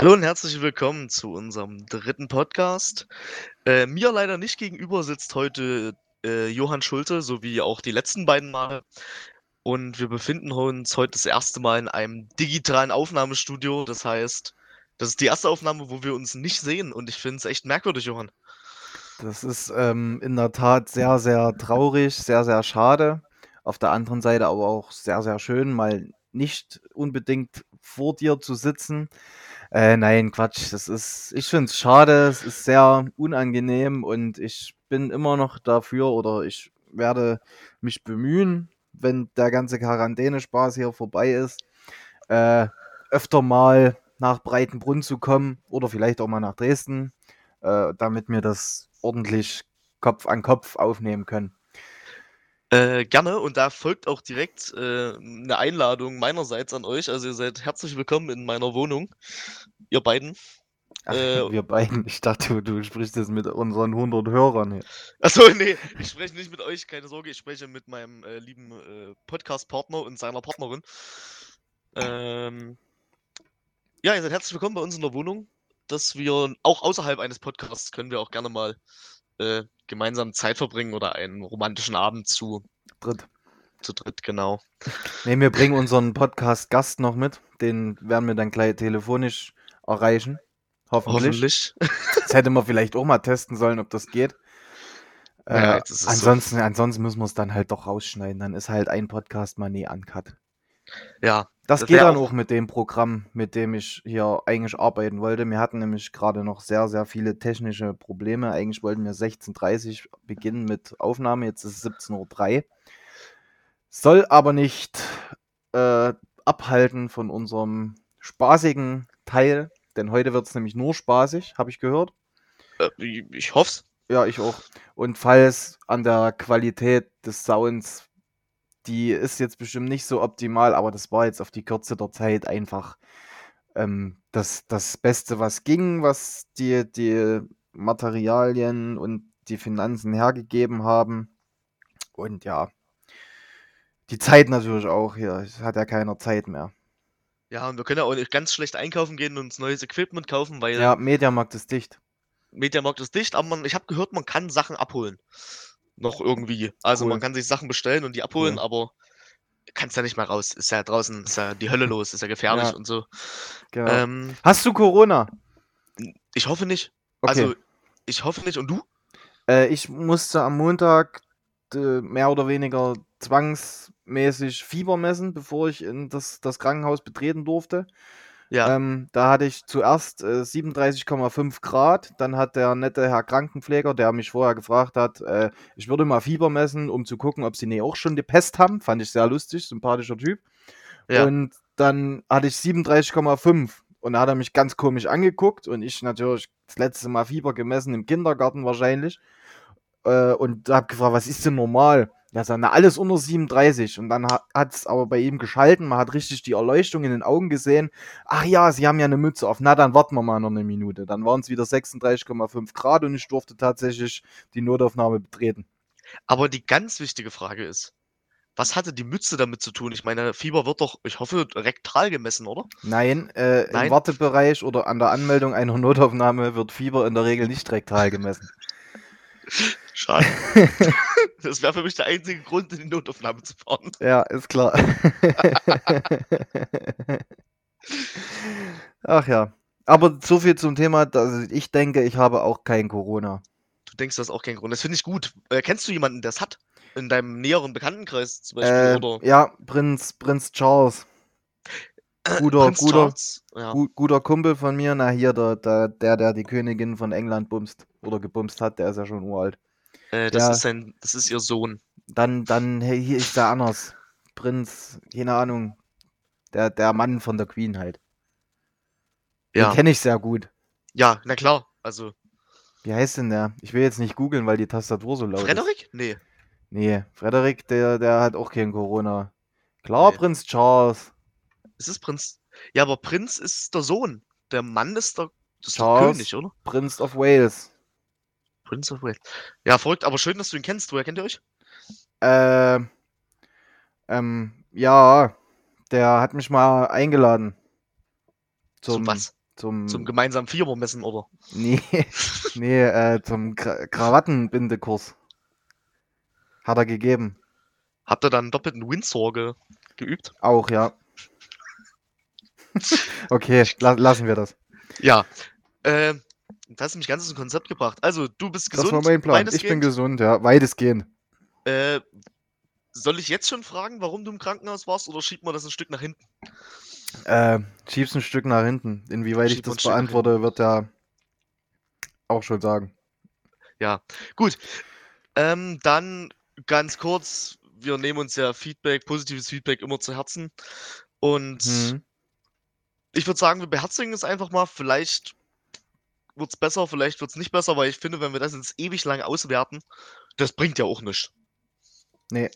Hallo und herzlich willkommen zu unserem dritten Podcast. Äh, mir leider nicht gegenüber sitzt heute äh, Johann Schulte, sowie auch die letzten beiden Male. Und wir befinden uns heute das erste Mal in einem digitalen Aufnahmestudio. Das heißt, das ist die erste Aufnahme, wo wir uns nicht sehen. Und ich finde es echt merkwürdig, Johann. Das ist ähm, in der Tat sehr, sehr traurig, sehr, sehr schade. Auf der anderen Seite aber auch sehr, sehr schön, mal nicht unbedingt vor dir zu sitzen. Äh, nein, Quatsch. Das ist, ich finde es schade, es ist sehr unangenehm und ich bin immer noch dafür oder ich werde mich bemühen, wenn der ganze Quarantänespaß hier vorbei ist, äh, öfter mal nach Breitenbrunn zu kommen oder vielleicht auch mal nach Dresden, äh, damit mir das ordentlich Kopf an Kopf aufnehmen können. Äh, gerne und da folgt auch direkt äh, eine Einladung meinerseits an euch. Also ihr seid herzlich willkommen in meiner Wohnung, ihr beiden. Ach, äh, wir beiden. Ich dachte, du sprichst jetzt mit unseren 100 Hörern hier. Achso, nee, ich spreche nicht mit euch, keine Sorge. Ich spreche mit meinem äh, lieben äh, Podcast-Partner und seiner Partnerin. Ähm, ja, ihr seid herzlich willkommen bei uns in der Wohnung dass wir auch außerhalb eines Podcasts können wir auch gerne mal äh, gemeinsam Zeit verbringen oder einen romantischen Abend zu dritt. Zu dritt, genau. Ne, wir bringen unseren Podcast-Gast noch mit. Den werden wir dann gleich telefonisch erreichen. Hoffentlich. Hoffentlich. Das hätte man vielleicht auch mal testen sollen, ob das geht. Ja, äh, ansonsten, so. ansonsten müssen wir es dann halt doch rausschneiden. Dann ist halt ein Podcast mal nie uncut. Ja. Das, das geht dann auch mit dem Programm, mit dem ich hier eigentlich arbeiten wollte. Wir hatten nämlich gerade noch sehr, sehr viele technische Probleme. Eigentlich wollten wir 16.30 Uhr beginnen mit Aufnahme. Jetzt ist es 17.03 Uhr. Soll aber nicht äh, abhalten von unserem spaßigen Teil. Denn heute wird es nämlich nur spaßig, habe ich gehört. Äh, ich hoffe es. Ja, ich auch. Und falls an der Qualität des Sounds die ist jetzt bestimmt nicht so optimal, aber das war jetzt auf die Kürze der Zeit einfach ähm, das, das Beste, was ging, was die, die Materialien und die Finanzen hergegeben haben. Und ja, die Zeit natürlich auch hier. Es hat ja keiner Zeit mehr. Ja, und wir können ja auch nicht ganz schlecht einkaufen gehen und uns neues Equipment kaufen, weil. Ja, Mediamarkt ist dicht. Mediamarkt ist dicht, aber man, ich habe gehört, man kann Sachen abholen noch irgendwie. Also cool. man kann sich Sachen bestellen und die abholen, cool. aber kannst ja nicht mehr raus. Ist ja draußen, ist ja die Hölle los, ist ja gefährlich ja. und so. Genau. Ähm, Hast du Corona? Ich hoffe nicht. Okay. Also ich hoffe nicht. Und du? Äh, ich musste am Montag äh, mehr oder weniger zwangsmäßig Fieber messen, bevor ich in das, das Krankenhaus betreten durfte. Ja. Ähm, da hatte ich zuerst äh, 37,5 Grad. Dann hat der nette Herr Krankenpfleger, der mich vorher gefragt hat, äh, ich würde mal Fieber messen, um zu gucken, ob sie nicht auch schon die Pest haben. Fand ich sehr lustig, sympathischer Typ. Ja. Und dann hatte ich 37,5. Und da hat er mich ganz komisch angeguckt und ich natürlich das letzte Mal Fieber gemessen im Kindergarten wahrscheinlich. Äh, und habe gefragt, was ist denn normal? Ja, na, alles unter 37. Und dann hat es aber bei ihm geschalten. Man hat richtig die Erleuchtung in den Augen gesehen. Ach ja, sie haben ja eine Mütze auf. Na, dann warten wir mal noch eine Minute. Dann waren es wieder 36,5 Grad und ich durfte tatsächlich die Notaufnahme betreten. Aber die ganz wichtige Frage ist, was hatte die Mütze damit zu tun? Ich meine, Fieber wird doch, ich hoffe, rektal gemessen, oder? Nein, äh, Nein? im Wartebereich oder an der Anmeldung einer Notaufnahme wird Fieber in der Regel nicht rektal gemessen. Schade. das wäre für mich der einzige Grund, in die Notaufnahme zu fahren. Ja, ist klar. Ach ja. Aber so viel zum Thema, dass ich denke, ich habe auch kein Corona. Du denkst, du hast auch kein Corona. Das finde ich gut. Äh, kennst du jemanden, der es hat? In deinem näheren Bekanntenkreis zum Beispiel? Äh? Ja, Prinz, Prinz Charles. Guter, Prinz guter, Charles. Ja. Gu guter Kumpel von mir. Na, hier, der, der, der, der die Königin von England bumst oder gebumst hat, der ist ja schon uralt. Äh, das, ja. ist sein, das ist ihr Sohn. Dann, dann, hey, hier ist der anders. Prinz, keine Ahnung. Der, der Mann von der Queen halt. Ja. Den kenne ich sehr gut. Ja, na klar. Also. Wie heißt denn der? Ich will jetzt nicht googeln, weil die Tastatur so laut Frederik? ist. Nee. Nee, Frederik, der, der hat auch kein Corona. Klar, nee. Prinz Charles. Es ist Prinz. Ja, aber Prinz ist der Sohn. Der Mann ist der, ist der König, oder? Prinz of Wales. Prince of Wales. Ja, verrückt, aber schön, dass du ihn kennst. Woher kennt ihr euch? Äh, ähm, ja, der hat mich mal eingeladen. Zum, Zum was? zum. Zum gemeinsamen Vierermessen, oder? Nee, nee, äh, zum Kra Krawattenbindekurs. Hat er gegeben. Habt ihr dann doppelten Windsor ge geübt? Auch, ja. okay, la lassen wir das. Ja. Äh, das hast mich ganz ins Konzept gebracht. Also, du bist gesund. Das war mein Plan. Ich bin gesund, ja. Weitestgehend. Äh, soll ich jetzt schon fragen, warum du im Krankenhaus warst, oder schiebt man das ein Stück nach hinten? Äh, schieb's ein Stück nach hinten. Inwieweit Schieb ich das beantworte, wird er auch schon sagen. Ja, gut. Ähm, dann ganz kurz, wir nehmen uns ja Feedback, positives Feedback immer zu Herzen. Und mhm. Ich würde sagen, wir beherzigen es einfach mal. Vielleicht wird es besser, vielleicht wird es nicht besser, weil ich finde, wenn wir das jetzt ewig lang auswerten, das bringt ja auch nichts. Nee.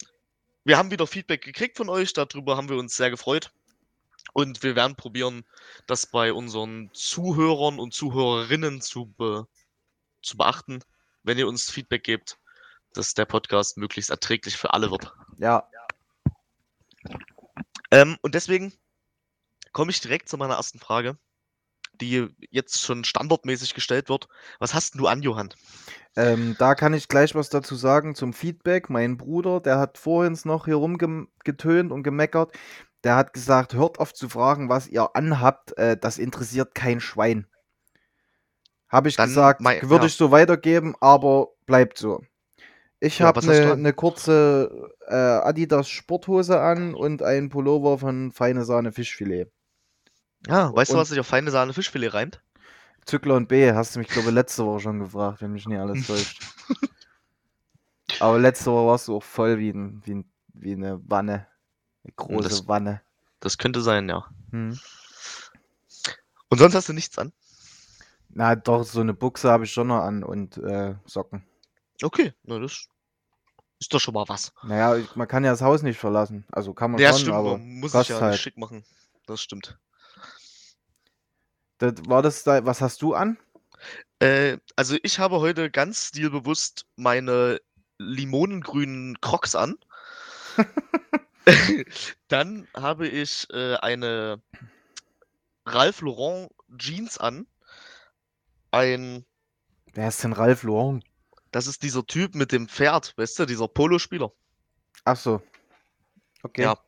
Wir haben wieder Feedback gekriegt von euch, darüber haben wir uns sehr gefreut. Und wir werden probieren, das bei unseren Zuhörern und Zuhörerinnen zu, be zu beachten, wenn ihr uns Feedback gebt, dass der Podcast möglichst erträglich für alle wird. Ja. Ähm, und deswegen komme ich direkt zu meiner ersten Frage, die jetzt schon standardmäßig gestellt wird. Was hast du an, Johann? Ähm, da kann ich gleich was dazu sagen zum Feedback. Mein Bruder, der hat vorhin noch hier rumgetönt und gemeckert. Der hat gesagt, hört auf zu fragen, was ihr anhabt. Äh, das interessiert kein Schwein. Habe ich Dann gesagt, würde ja. ich so weitergeben, aber bleibt so. Ich ja, habe eine ne kurze äh, Adidas Sporthose an und einen Pullover von Feine Sahne Fischfilet. Ja, weißt und du, was sich auf Feine Sahne Fischfilet reimt? Zückler und B, hast du mich, glaube ich, letzte Woche schon gefragt, wenn mich nicht alles täuscht. aber letzte Woche warst du auch voll wie, ein, wie, ein, wie eine Wanne. Eine große das, Wanne. Das könnte sein, ja. Hm. Und sonst hast du nichts an? Na doch, so eine Buchse habe ich schon noch an und äh, Socken. Okay, na das ist doch schon mal was. Naja, man kann ja das Haus nicht verlassen. Also kann man ja, schon, stimmt, aber man muss sich ja halt. schick machen. Das stimmt. Das, war das da, was hast du an? Äh, also ich habe heute ganz stilbewusst meine limonengrünen Crocs an. Dann habe ich äh, eine Ralph Lauren Jeans an. Ein. Wer ist denn Ralph Lauren? Das ist dieser Typ mit dem Pferd, weißt du, dieser Polospieler. Ach so. Okay. Ja.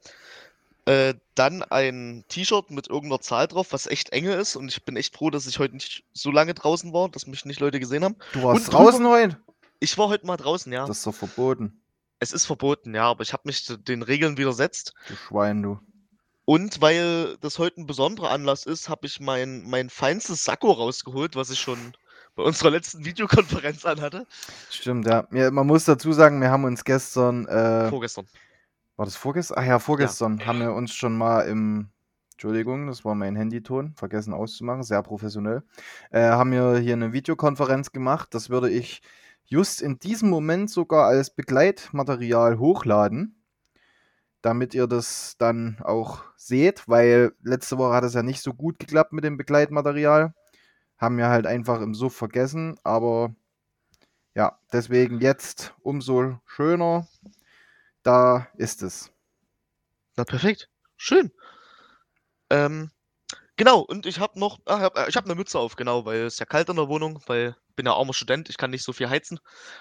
Äh, dann ein T-Shirt mit irgendeiner Zahl drauf, was echt enge ist. Und ich bin echt froh, dass ich heute nicht so lange draußen war, dass mich nicht Leute gesehen haben. Du warst und draußen drüber, heute? Ich war heute mal draußen, ja. Das ist doch verboten. Es ist verboten, ja, aber ich habe mich den Regeln widersetzt. Du Schwein, du. Und weil das heute ein besonderer Anlass ist, habe ich mein, mein feinstes Sakko rausgeholt, was ich schon bei unserer letzten Videokonferenz anhatte. Stimmt, ja. Man muss dazu sagen, wir haben uns gestern. Äh, vorgestern. War das vorgestern? Ach ja, vorgestern ja. haben wir uns schon mal im. Entschuldigung, das war mein Handyton, vergessen auszumachen, sehr professionell. Äh, haben wir hier eine Videokonferenz gemacht. Das würde ich just in diesem Moment sogar als Begleitmaterial hochladen, damit ihr das dann auch seht, weil letzte Woche hat es ja nicht so gut geklappt mit dem Begleitmaterial. Haben wir halt einfach im Suff vergessen, aber ja, deswegen jetzt umso schöner. Da ist es. Na perfekt. Schön. Ähm, genau, und ich habe noch, ach, ich habe eine Mütze auf, genau, weil es ja kalt in der Wohnung, weil ich bin ja armer Student, ich kann nicht so viel heizen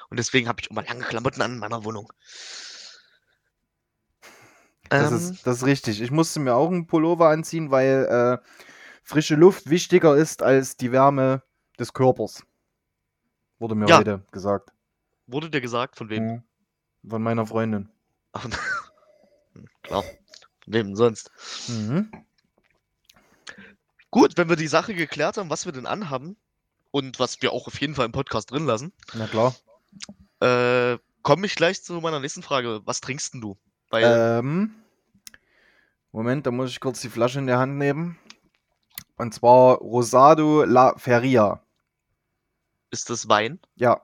und deswegen habe ich immer lange Klamotten an in meiner Wohnung. Das, ähm, ist, das ist richtig. Ich musste mir auch einen Pullover anziehen, weil äh, frische Luft wichtiger ist als die Wärme des Körpers. Wurde mir ja. heute gesagt. Wurde dir gesagt? Von wem? Von meiner Freundin. Klar. Wem sonst? Mhm. Gut, wenn wir die Sache geklärt haben, was wir denn anhaben und was wir auch auf jeden Fall im Podcast drin lassen. Na klar. Äh, komme ich gleich zu meiner nächsten Frage. Was trinkst denn du? Weil ähm, Moment, da muss ich kurz die Flasche in der Hand nehmen. Und zwar Rosado La Feria. Ist das Wein? Ja.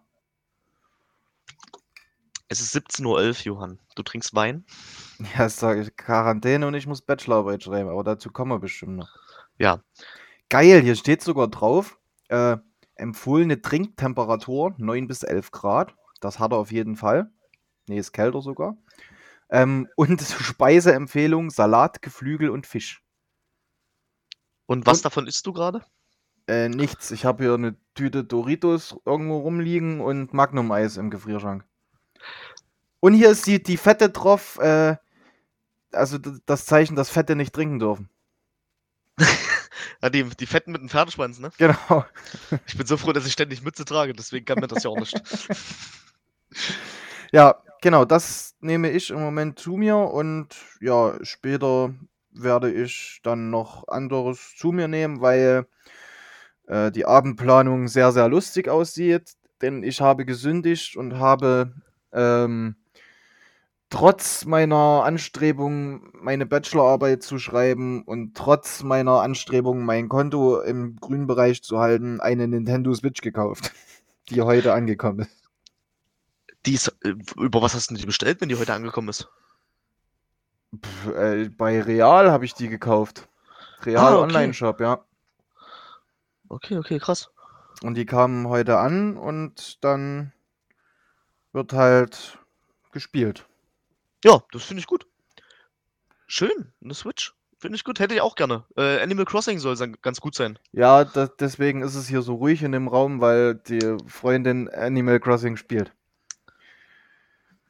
Es ist 17.11 Uhr, Johann. Du trinkst Wein? Ja, das sage ich Quarantäne und ich muss Bachelorarbeit schreiben, aber dazu kommen wir bestimmt noch. Ja. Geil, hier steht sogar drauf, äh, empfohlene Trinktemperatur 9 bis 11 Grad. Das hat er auf jeden Fall. Nee, ist kälter sogar. Ähm, und Speiseempfehlung: Salat, Geflügel und Fisch. Und was und, davon isst du gerade? Äh, nichts. Ich habe hier eine Tüte Doritos irgendwo rumliegen und Magnum-Eis im Gefrierschrank. Und hier ist die, die Fette drauf, äh, also das Zeichen, dass Fette nicht trinken dürfen. ja, die, die Fetten mit dem Pferdeschwanz, ne? Genau. Ich bin so froh, dass ich ständig Mütze trage, deswegen kann mir das ja auch nicht. ja, genau, das nehme ich im Moment zu mir und ja, später werde ich dann noch anderes zu mir nehmen, weil äh, die Abendplanung sehr, sehr lustig aussieht. Denn ich habe gesündigt und habe ähm, trotz meiner Anstrebung, meine Bachelorarbeit zu schreiben und trotz meiner Anstrebung, mein Konto im grünen Bereich zu halten, eine Nintendo Switch gekauft, die heute angekommen ist. Die ist, äh, über was hast du die bestellt, wenn die heute angekommen ist? Pff, äh, bei Real habe ich die gekauft. Real ah, okay. Online-Shop, ja. Okay, okay, krass. Und die kamen heute an und dann wird halt gespielt. Ja, das finde ich gut. Schön, eine Switch. Finde ich gut, hätte ich auch gerne. Äh, Animal Crossing soll ganz gut sein. Ja, das, deswegen ist es hier so ruhig in dem Raum, weil die Freundin Animal Crossing spielt.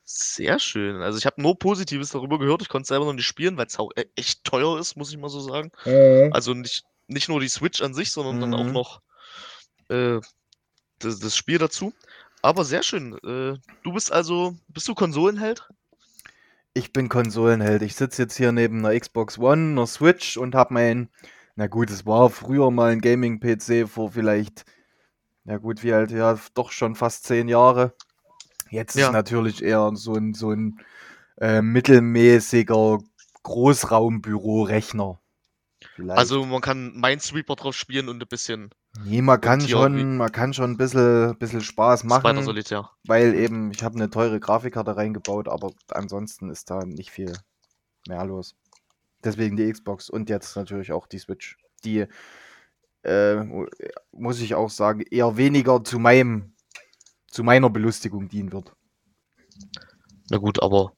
Sehr schön. Also ich habe nur Positives darüber gehört. Ich konnte es selber noch nicht spielen, weil es auch e-, echt teuer ist, muss ich mal so sagen. Äh. Also nicht, nicht nur die Switch an sich, sondern mhm. dann auch mhm. noch äh, das, das, Spiel dazu. Aber sehr schön. Äh, du bist also, bist du Konsolenheld? Ich bin Konsolenheld. Ich sitze jetzt hier neben einer Xbox One, einer Switch und habe mein, na gut, es war früher mal ein Gaming-PC vor vielleicht, ja gut, wie alt, ja, doch schon fast zehn Jahre. Jetzt ja. ist natürlich eher so ein, so ein äh, mittelmäßiger Großraumbüro-Rechner. Also man kann Minesweeper drauf spielen und ein bisschen. Nee, man kann schon, man kann schon ein bisschen, bisschen Spaß machen. Solitär. Weil eben, ich habe eine teure Grafikkarte reingebaut, aber ansonsten ist da nicht viel mehr los. Deswegen die Xbox und jetzt natürlich auch die Switch. Die, äh, muss ich auch sagen, eher weniger zu meinem zu meiner Belustigung dienen wird. Na gut, aber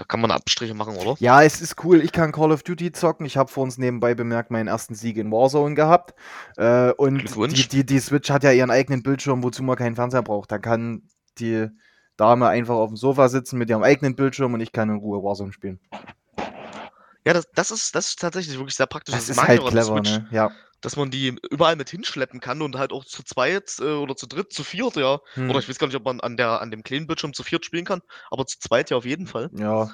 da kann man Abstriche machen, oder? Ja, es ist cool. Ich kann Call of Duty zocken. Ich habe vor uns nebenbei bemerkt meinen ersten Sieg in Warzone gehabt. Äh, und die, die, die Switch hat ja ihren eigenen Bildschirm, wozu man keinen Fernseher braucht. Da kann die Dame einfach auf dem Sofa sitzen mit ihrem eigenen Bildschirm und ich kann in Ruhe Warzone spielen. Ja, das, das, ist, das ist tatsächlich wirklich sehr praktisch. Das, das ist halt clever, ne? Ja dass man die überall mit hinschleppen kann und halt auch zu zweit äh, oder zu dritt, zu viert, ja. Hm. Oder ich weiß gar nicht, ob man an, der, an dem kleinen Bildschirm zu viert spielen kann, aber zu zweit ja auf jeden Fall. Ja.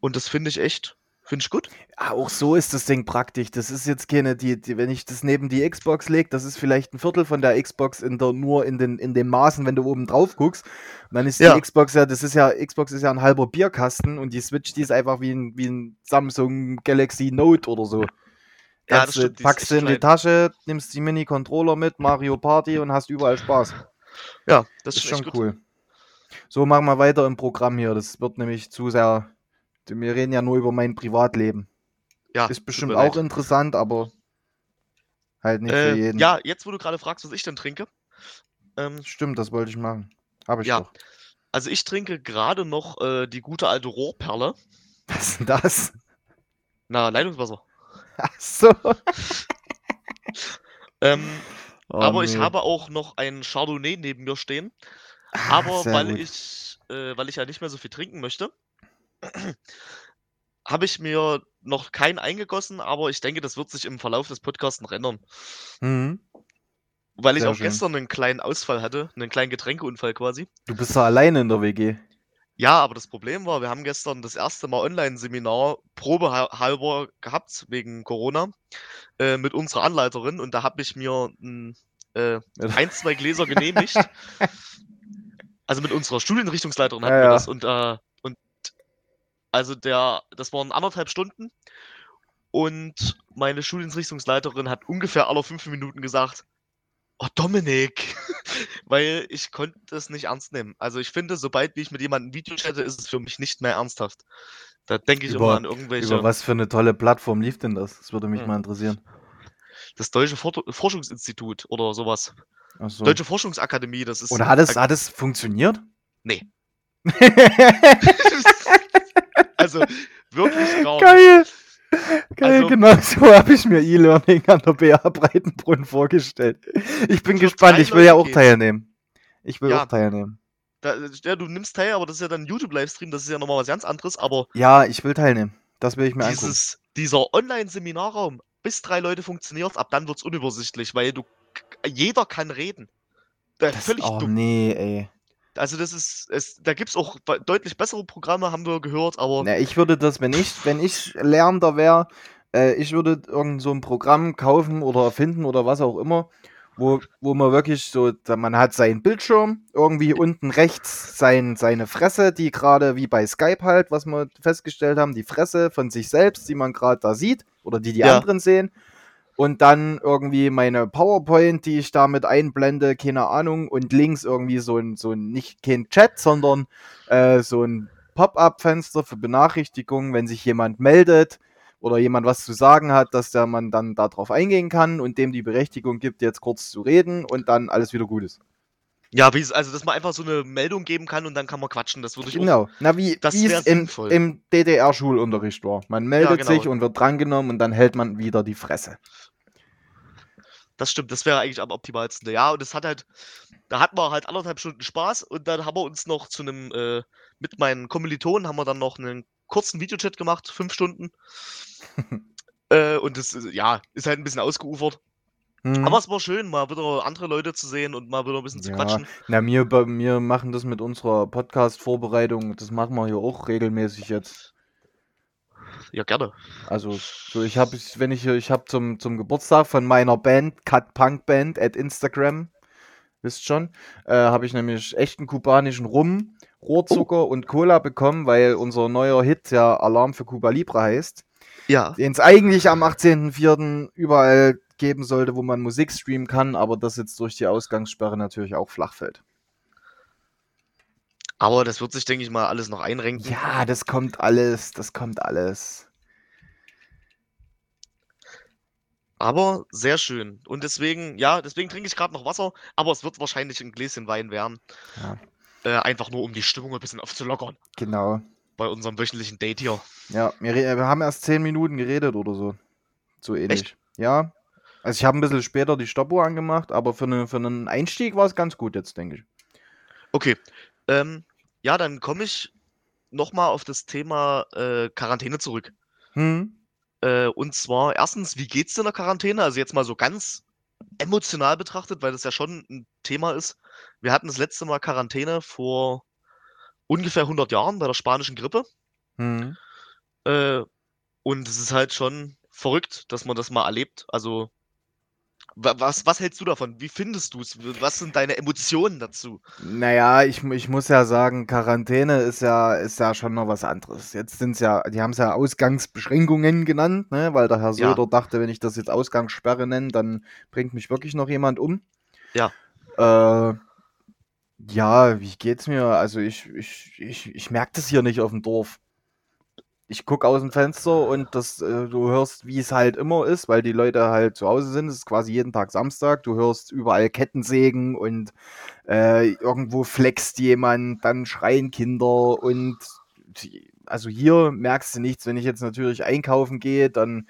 Und das finde ich echt, finde ich gut. Auch so ist das Ding praktisch. Das ist jetzt keine, die, die wenn ich das neben die Xbox lege, das ist vielleicht ein Viertel von der Xbox in der, nur in den, in den Maßen, wenn du oben drauf guckst. Und dann ist ja. die Xbox ja, das ist ja, Xbox ist ja ein halber Bierkasten und die Switch, die ist einfach wie ein, wie ein Samsung Galaxy Note oder so. Ja, das stimmt, packst du in die Tasche, nimmst die Mini-Controller mit, Mario Party und hast überall Spaß. Ja, das ist schon cool. So, machen wir weiter im Programm hier. Das wird nämlich zu sehr. Wir reden ja nur über mein Privatleben. Ja. Ist bestimmt auch interessant, aber halt nicht äh, für jeden. Ja, jetzt, wo du gerade fragst, was ich denn trinke. Ähm, Stimmt, das wollte ich machen. Habe ich ja. doch. Also ich trinke gerade noch äh, die gute alte Rohrperle. Was ist denn das? Na, Leitungswasser. Ach so. ähm, oh, aber nee. ich habe auch noch einen Chardonnay neben mir stehen. Ah, aber weil ich, äh, weil ich ja nicht mehr so viel trinken möchte, habe ich mir noch keinen eingegossen, aber ich denke, das wird sich im Verlauf des Podcasts noch ändern. Mhm. Weil ich Sehr auch schön. gestern einen kleinen Ausfall hatte, einen kleinen Getränkeunfall quasi. Du bist da alleine in der WG. Ja, aber das Problem war, wir haben gestern das erste Mal Online-Seminar probehalber gehabt wegen Corona äh, mit unserer Anleiterin und da habe ich mir ein, äh, ein, zwei Gläser genehmigt. also mit unserer Studienrichtungsleiterin hatten ja, wir das und, äh, und also der, das waren anderthalb Stunden und meine Studienrichtungsleiterin hat ungefähr alle fünf Minuten gesagt, Oh, Dominik, weil ich konnte es nicht ernst nehmen. Also ich finde, sobald ich mit jemandem ein Video chatte, ist es für mich nicht mehr ernsthaft. Da denke ich über, immer an irgendwelche. Über was für eine tolle Plattform lief denn das? Das würde mich hm. mal interessieren. Das Deutsche For Forschungsinstitut oder sowas. So. Deutsche Forschungsakademie, das ist. Oder hat es, hat es funktioniert? Nee. also wirklich gar Geil. nicht. Also, genau so habe ich mir E-Learning an der BA Breitenbrunn vorgestellt. Ich bin gespannt, ich will ja auch teilnehmen. Ich will ja, auch teilnehmen. Da, ja, du nimmst teil, aber das ist ja dann YouTube-Livestream, das ist ja nochmal was ganz anderes, aber. Ja, ich will teilnehmen. Das will ich mir dieses, angucken. Dieser Online-Seminarraum, bis drei Leute funktioniert, ab dann wird es unübersichtlich, weil du jeder kann reden. Das, völlig oh, dumm. nee, ey. Also das ist, es, da gibt es auch deutlich bessere Programme, haben wir gehört, aber. Ja, ich würde das, wenn ich, wenn ich Lernender wäre, äh, ich würde irgend so ein Programm kaufen oder erfinden oder was auch immer, wo, wo man wirklich so, man hat seinen Bildschirm, irgendwie unten rechts sein, seine Fresse, die gerade wie bei Skype halt, was wir festgestellt haben, die Fresse von sich selbst, die man gerade da sieht oder die die ja. anderen sehen und dann irgendwie meine PowerPoint, die ich damit einblende, keine Ahnung, und links irgendwie so ein, so ein nicht kein Chat, sondern äh, so ein Pop-up-Fenster für Benachrichtigungen, wenn sich jemand meldet oder jemand was zu sagen hat, dass der man dann darauf eingehen kann und dem die Berechtigung gibt, jetzt kurz zu reden und dann alles wieder gut ist. Ja, wie also dass man einfach so eine Meldung geben kann und dann kann man quatschen, das würde ich Genau, auch, na wie es im, im DDR-Schulunterricht war. Man meldet ja, genau. sich und wird drangenommen und dann hält man wieder die Fresse. Das stimmt, das wäre eigentlich am optimalsten. Ja, und es hat halt, da hatten wir halt anderthalb Stunden Spaß und dann haben wir uns noch zu einem, äh, mit meinen Kommilitonen haben wir dann noch einen kurzen Videochat gemacht, fünf Stunden. äh, und das, ja, ist halt ein bisschen ausgeufert. Mhm. Aber es war schön, mal wieder andere Leute zu sehen und mal wieder ein bisschen zu quatschen. Na, wir, wir machen das mit unserer Podcast-Vorbereitung, das machen wir hier auch regelmäßig jetzt. Ja, gerne. Also, so ich habe, wenn ich, ich habe zum, zum Geburtstag von meiner Band, Cut Punk Band at Instagram, wisst schon, äh, habe ich nämlich echten kubanischen Rum, Rohrzucker oh. und Cola bekommen, weil unser neuer Hit ja Alarm für Cuba Libre heißt. Ja. Den es eigentlich am 18.04. überall geben sollte, wo man Musik streamen kann, aber das jetzt durch die Ausgangssperre natürlich auch flach fällt. Aber das wird sich, denke ich mal, alles noch einrenken. Ja, das kommt alles, das kommt alles. Aber sehr schön. Und deswegen, ja, deswegen trinke ich gerade noch Wasser, aber es wird wahrscheinlich ein Gläschen Wein werden. Ja. Äh, einfach nur, um die Stimmung ein bisschen aufzulockern. Genau. Bei unserem wöchentlichen Date hier. Ja, wir, wir haben erst zehn Minuten geredet oder so. So ähnlich. Echt? Ja. Also ich habe ein bisschen später die Stoppuhr angemacht, aber für, eine, für einen Einstieg war es ganz gut jetzt, denke ich. Okay. Ähm, ja, dann komme ich nochmal auf das Thema äh, Quarantäne zurück. Hm. Äh, und zwar erstens, wie geht's dir in der Quarantäne? Also jetzt mal so ganz emotional betrachtet, weil das ja schon ein Thema ist. Wir hatten das letzte Mal Quarantäne vor ungefähr 100 Jahren bei der spanischen Grippe. Hm. Äh, und es ist halt schon verrückt, dass man das mal erlebt. Also was, was hältst du davon? Wie findest du es? Was sind deine Emotionen dazu? Naja, ich, ich muss ja sagen, Quarantäne ist ja, ist ja schon noch was anderes. Jetzt sind es ja, die haben es ja Ausgangsbeschränkungen genannt, ne? weil der Herr Söder ja. dachte, wenn ich das jetzt Ausgangssperre nenne, dann bringt mich wirklich noch jemand um. Ja. Äh, ja, wie geht's mir? Also ich, ich, ich, ich merke das hier nicht auf dem Dorf ich gucke aus dem Fenster und das, äh, du hörst, wie es halt immer ist, weil die Leute halt zu Hause sind. Es ist quasi jeden Tag Samstag. Du hörst überall Kettensägen und äh, irgendwo flext jemand, dann schreien Kinder und also hier merkst du nichts. Wenn ich jetzt natürlich einkaufen gehe, dann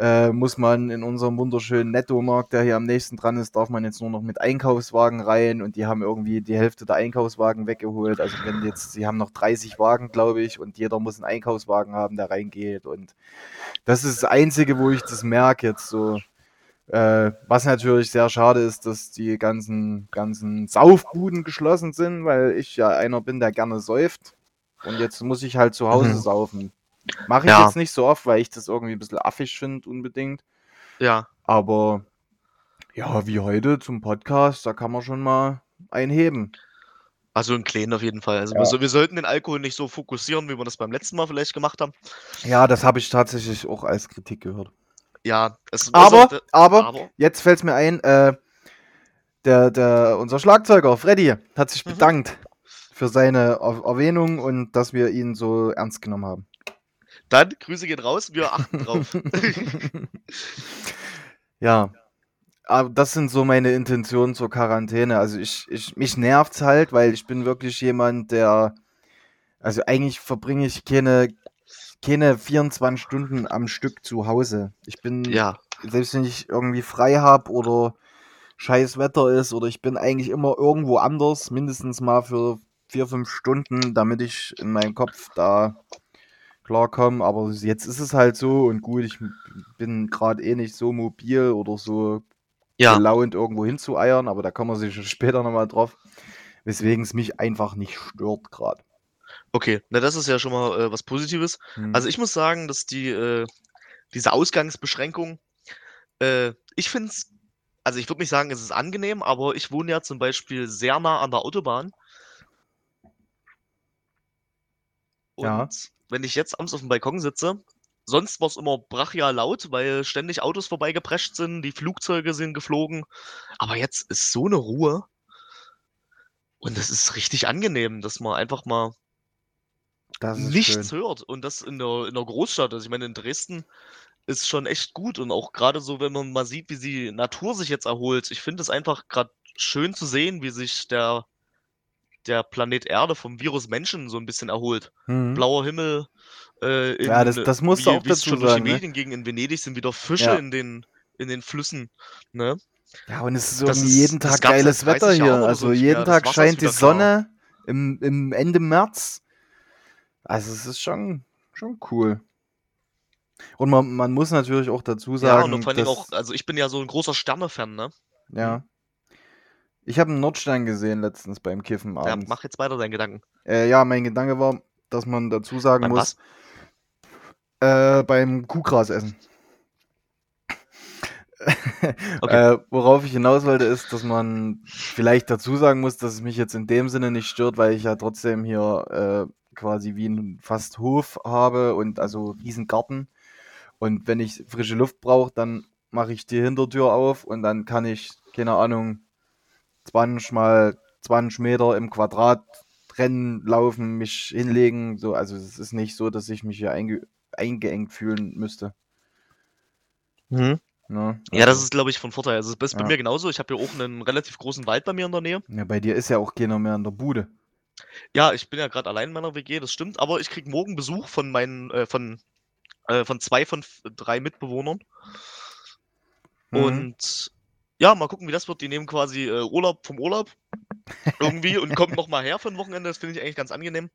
äh, muss man in unserem wunderschönen Nettomarkt, der hier am nächsten dran ist, darf man jetzt nur noch mit Einkaufswagen rein und die haben irgendwie die Hälfte der Einkaufswagen weggeholt. Also wenn jetzt, sie haben noch 30 Wagen, glaube ich, und jeder muss einen Einkaufswagen haben, der reingeht. Und das ist das Einzige, wo ich das merke jetzt so. Äh, was natürlich sehr schade ist, dass die ganzen, ganzen Saufbuden geschlossen sind, weil ich ja einer bin, der gerne säuft. Und jetzt muss ich halt zu Hause mhm. saufen. Mache ich ja. jetzt nicht so oft, weil ich das irgendwie ein bisschen affig finde, unbedingt. Ja. Aber ja, wie heute zum Podcast, da kann man schon mal einheben. Also ein kleinen auf jeden Fall. Also ja. wir, wir, sollten den Alkohol nicht so fokussieren, wie wir das beim letzten Mal vielleicht gemacht haben. Ja, das habe ich tatsächlich auch als Kritik gehört. Ja, es aber, aber, aber, jetzt fällt es mir ein, äh, der, der, unser Schlagzeuger Freddy hat sich mhm. Für seine Erwähnung und dass wir ihn so ernst genommen haben. Dann Grüße gehen raus, wir achten drauf. ja. Aber das sind so meine Intentionen zur Quarantäne. Also ich, ich mich nervt's halt, weil ich bin wirklich jemand, der also eigentlich verbringe ich keine keine 24 Stunden am Stück zu Hause. Ich bin, Ja. selbst wenn ich irgendwie frei habe oder scheiß Wetter ist oder ich bin eigentlich immer irgendwo anders, mindestens mal für vier, fünf Stunden, damit ich in meinem Kopf da klarkomme. Aber jetzt ist es halt so und gut, ich bin gerade eh nicht so mobil oder so Ja. gelaunt irgendwo hinzueiern, aber da kommen wir sicher später nochmal drauf. Weswegen es mich einfach nicht stört gerade. Okay, na das ist ja schon mal äh, was Positives. Hm. Also ich muss sagen, dass die äh, diese Ausgangsbeschränkung, äh, ich finde es, also ich würde nicht sagen, es ist angenehm, aber ich wohne ja zum Beispiel sehr nah an der Autobahn. Und Ja. wenn ich jetzt abends auf dem Balkon sitze, sonst war es immer brachial laut, weil ständig Autos vorbeigeprescht sind, die Flugzeuge sind geflogen. Aber jetzt ist so eine Ruhe. Und es ist richtig angenehm, dass man einfach mal nichts schön. hört. Und das in der, in der Großstadt. Also ich meine, in Dresden ist schon echt gut. Und auch gerade so, wenn man mal sieht, wie die Natur sich jetzt erholt. Ich finde es einfach gerade schön zu sehen, wie sich der, der Planet Erde vom Virus Menschen so ein bisschen erholt. Hm. Blauer Himmel. Äh, in, Ja, das, das musst wie, auch dazu schon durch die. Ne? Medien ging. In Venedig sind wieder Fische Ja. in, den, in den Flüssen. Ne? Ja, und es ist Das ist- jeden Tag geiles 30 Wetter hier. so Also nicht jeden Tag scheint die klar. Sonne im, im Ende März. Also es ist schon, schon cool. Und man, man muss natürlich auch dazu Ja, sagen, und vor dass, auch, also ich bin ja so ein großer Sterne-Fan, ne? ja. Ich habe einen Nordstern gesehen letztens beim Kiffen Ja, abends. mach jetzt weiter deinen Gedanken. Äh, ja, mein Gedanke war, dass man dazu sagen Beim muss, äh, beim Kuhgras essen. Okay. äh, worauf ich hinaus wollte, ist, dass man vielleicht dazu sagen muss, dass es mich jetzt in dem Sinne nicht stört, weil ich ja trotzdem hier äh, quasi wie ein fast Hof habe und also riesen Garten. Und wenn ich frische Luft brauche, dann mache ich die Hintertür auf und dann kann ich, keine Ahnung, 20 mal 20 Meter im Quadrat rennen, laufen, mich hinlegen. So, also es ist nicht so, dass ich mich hier einge eingeengt fühlen müsste. Mhm. Ne? Ja, das Also, ist, glaube ich, von Vorteil. Also, das ist bei Ja. mir genauso. Ich habe hier auch einen relativ großen Wald bei mir in der Nähe. ja, bei dir ist ja auch keiner mehr in der Bude. Ja, ich bin ja gerade allein in meiner WG, das stimmt. Aber ich kriege morgen Besuch von meinen, äh, von, äh, von zwei von drei Mitbewohnern. Mhm. Und ja, mal gucken, wie das wird. Die nehmen quasi äh, Urlaub vom Urlaub irgendwie und kommen nochmal her für ein Wochenende. Das finde ich eigentlich ganz angenehm.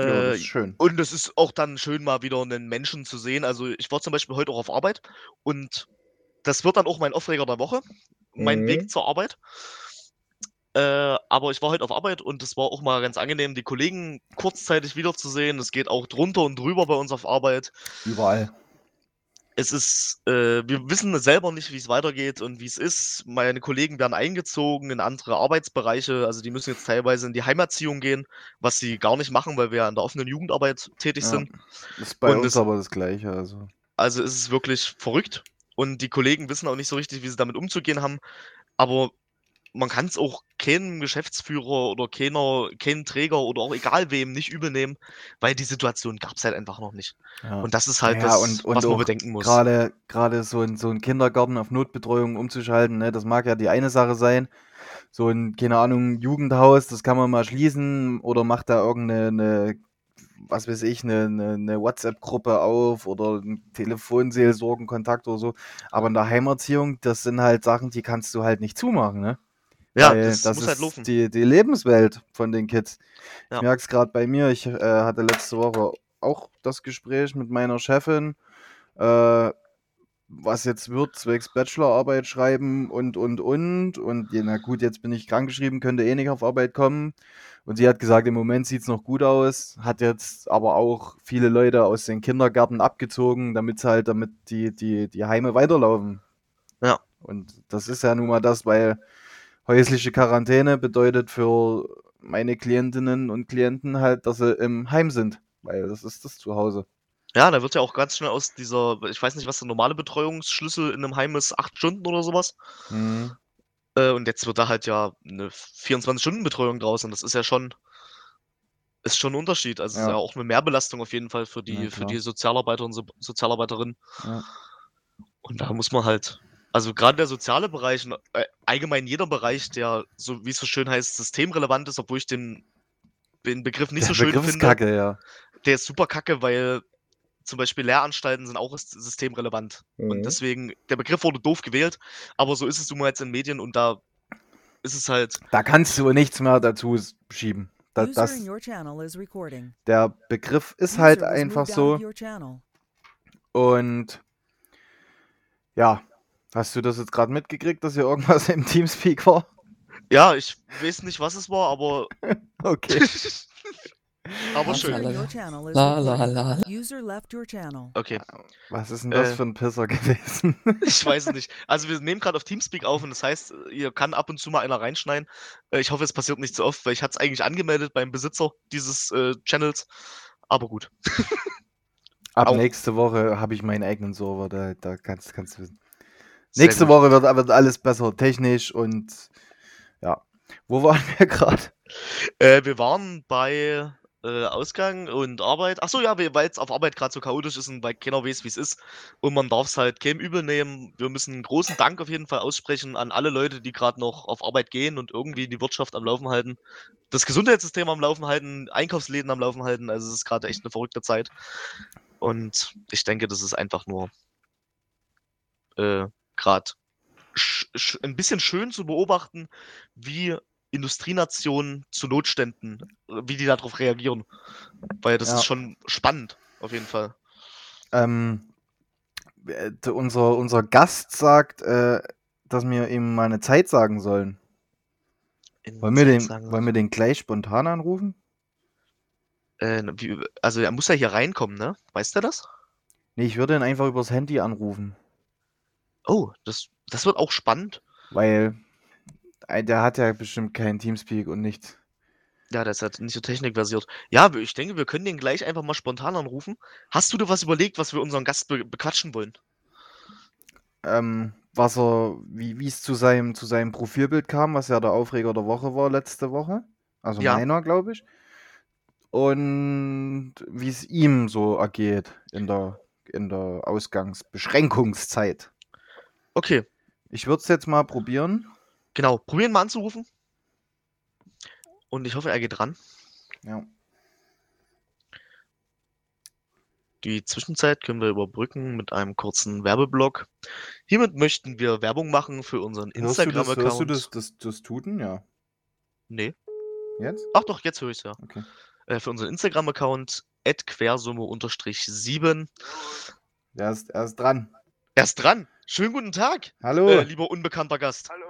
ja, Äh, das ist schön. Und es ist auch dann schön, mal wieder einen Menschen zu sehen. Also ich war zum Beispiel heute auch auf Arbeit und das wird dann auch mein Aufreger der Woche, mein Mhm. Weg zur Arbeit. Äh, aber ich war heute auf Arbeit und es war auch mal ganz angenehm, die Kollegen kurzzeitig wiederzusehen. Es geht auch drunter und drüber bei uns auf Arbeit. Überall. Es ist, äh, wir wissen selber nicht, wie es weitergeht und wie es ist. Meine Kollegen werden eingezogen in andere Arbeitsbereiche. Also die müssen jetzt teilweise in die Heimerziehung gehen, was sie gar nicht machen, weil wir ja in der offenen Jugendarbeit tätig Ja. sind. Ist bei Und uns es- aber das Gleiche. Also. Also es ist wirklich verrückt und die Kollegen wissen auch nicht so richtig, wie sie damit umzugehen haben. Aber man kann es auch keinem Geschäftsführer oder keiner, keinen Träger oder auch egal wem nicht übel nehmen, weil die Situation gab es halt einfach noch nicht. Ja. Und das ist halt Ja, das, und- und was man bedenken muss. Gerade gerade so ein so ein Kindergarten auf Notbetreuung umzuschalten, ne, das mag ja die eine Sache sein. So ein, keine Ahnung, Jugendhaus, das kann man mal schließen oder macht da irgendeine, 'ne, was weiß ich, eine, eine, eine WhatsApp-Gruppe auf oder ein Telefonseelsorgenkontakt oder so. Aber in der Heimerziehung, das sind halt Sachen, die kannst du halt nicht zumachen, ne? Ja, Weil das, muss halt laufen. die, die Lebenswelt von den Kids. Ja. Ich merke es gerade bei mir. Ich äh, hatte letzte Woche auch das Gespräch mit meiner Chefin, äh, was jetzt wird, zwecks Bachelorarbeit schreiben und, und, und. Und na gut, jetzt bin ich krankgeschrieben, könnte eh nicht auf Arbeit kommen. Und sie hat gesagt, im Moment sieht es noch gut aus, hat jetzt aber auch viele Leute aus den Kindergärten abgezogen, damit halt, damit die, die, die Heime weiterlaufen. Ja. Und das ist ja nun mal das, weil häusliche Quarantäne bedeutet für meine Klientinnen und Klienten halt, dass sie im Heim sind, weil das ist das Zuhause. Ja, da wird ja auch ganz schnell aus dieser, ich weiß nicht, was der normale Betreuungsschlüssel in einem Heim ist, acht Stunden oder sowas. Mhm. Äh, und jetzt wird da halt ja eine 24-Stunden-Betreuung draus und das ist ja schon, ist schon ein Unterschied. Also es ist Ja. ja auch eine Mehrbelastung auf jeden Fall für die, Ja, für die Sozialarbeiter und so Sozialarbeiterinnen. Ja. Und da muss man halt, also gerade der soziale Bereich, und, äh, allgemein jeder Bereich, der, so wie es so schön heißt, systemrelevant ist, obwohl ich den, den Begriff nicht so Der schön Begriff ist finde, kacke, ja. der ist super kacke, weil zum Beispiel Lehranstalten sind auch systemrelevant. Mhm. Und deswegen, der Begriff wurde doof gewählt, aber so ist es nun mal jetzt in Medien und da ist es halt. Da kannst du nichts mehr dazu schieben. Da, das, der Begriff ist halt einfach so. Und ja, hast du das jetzt gerade mitgekriegt, dass hier irgendwas im Teamspeak war? Ja, ich weiß nicht, was es war, aber. okay. Aber schön. La, la, la, Okay. Was ist denn das äh, für ein Pisser gewesen? ich weiß es nicht. Also wir nehmen gerade auf Teamspeak auf und das heißt, ihr kann ab und zu mal einer reinschneiden. Äh, ich hoffe, es passiert nicht so oft, weil ich hatte es eigentlich angemeldet beim Besitzer dieses äh, Channels. Aber gut. Ab Au. nächste Woche habe ich meinen eigenen Server, da, da kannst, kannst du wissen. Nächste Woche wird, wird alles besser technisch und ja. Wo waren wir gerade? Äh, wir waren bei äh, Ausgang und Arbeit. Achso, ja, weil es auf Arbeit gerade so chaotisch ist und weil keiner weiß, wie es ist. Und man darf es halt keinem übel nehmen. Wir müssen einen großen Dank auf jeden Fall aussprechen an alle Leute, die gerade noch auf Arbeit gehen und irgendwie die Wirtschaft am Laufen halten, das Gesundheitssystem am Laufen halten, Einkaufsläden am Laufen halten. Also es ist gerade echt eine verrückte Zeit. Und ich denke, das ist einfach nur äh, gerade ein bisschen schön zu beobachten, wie Industrienationen zu Notständen, wie die darauf reagieren. Weil das ja. ist schon spannend, auf jeden Fall. Ähm, unser, unser Gast sagt, äh, dass wir ihm mal eine Zeit sagen sollen. wollen wir, den, wollen wir den gleich spontan anrufen? Äh, wie, also er muss ja hier reinkommen, ne? Weißt du das? Nee, ich würde ihn einfach übers Handy anrufen. Oh, das, das wird auch spannend. Weil der hat ja bestimmt keinen Teamspeak und nichts. Ja, der ist halt nicht so technikversiert. Ja, ich denke, wir können den gleich einfach mal spontan anrufen. Hast du dir was überlegt, was wir unseren Gast be bequatschen wollen? Ähm, was er, wie es zu seinem, zu seinem Profilbild kam, was ja der Aufreger der Woche war letzte Woche. Also ja. meiner, glaube ich. Und wie es ihm so ergeht in der, in der Ausgangsbeschränkungszeit. Okay. Ich würde es jetzt mal probieren. Genau, probieren mal anzurufen. Und ich hoffe, er geht ran. Ja. Die Zwischenzeit können wir überbrücken mit einem kurzen Werbeblock. Hiermit möchten wir Werbung machen für unseren Instagram-Account. Hörst du das, das, das Tuten? Ja. Nee. Jetzt? Ach doch, jetzt höre ich es ja. Okay. Äh, für unseren Instagram-Account quersumme-7. Er ist, er ist dran. Er ist dran. Schönen guten Tag. Hallo. Äh, lieber unbekannter Gast. Hallo.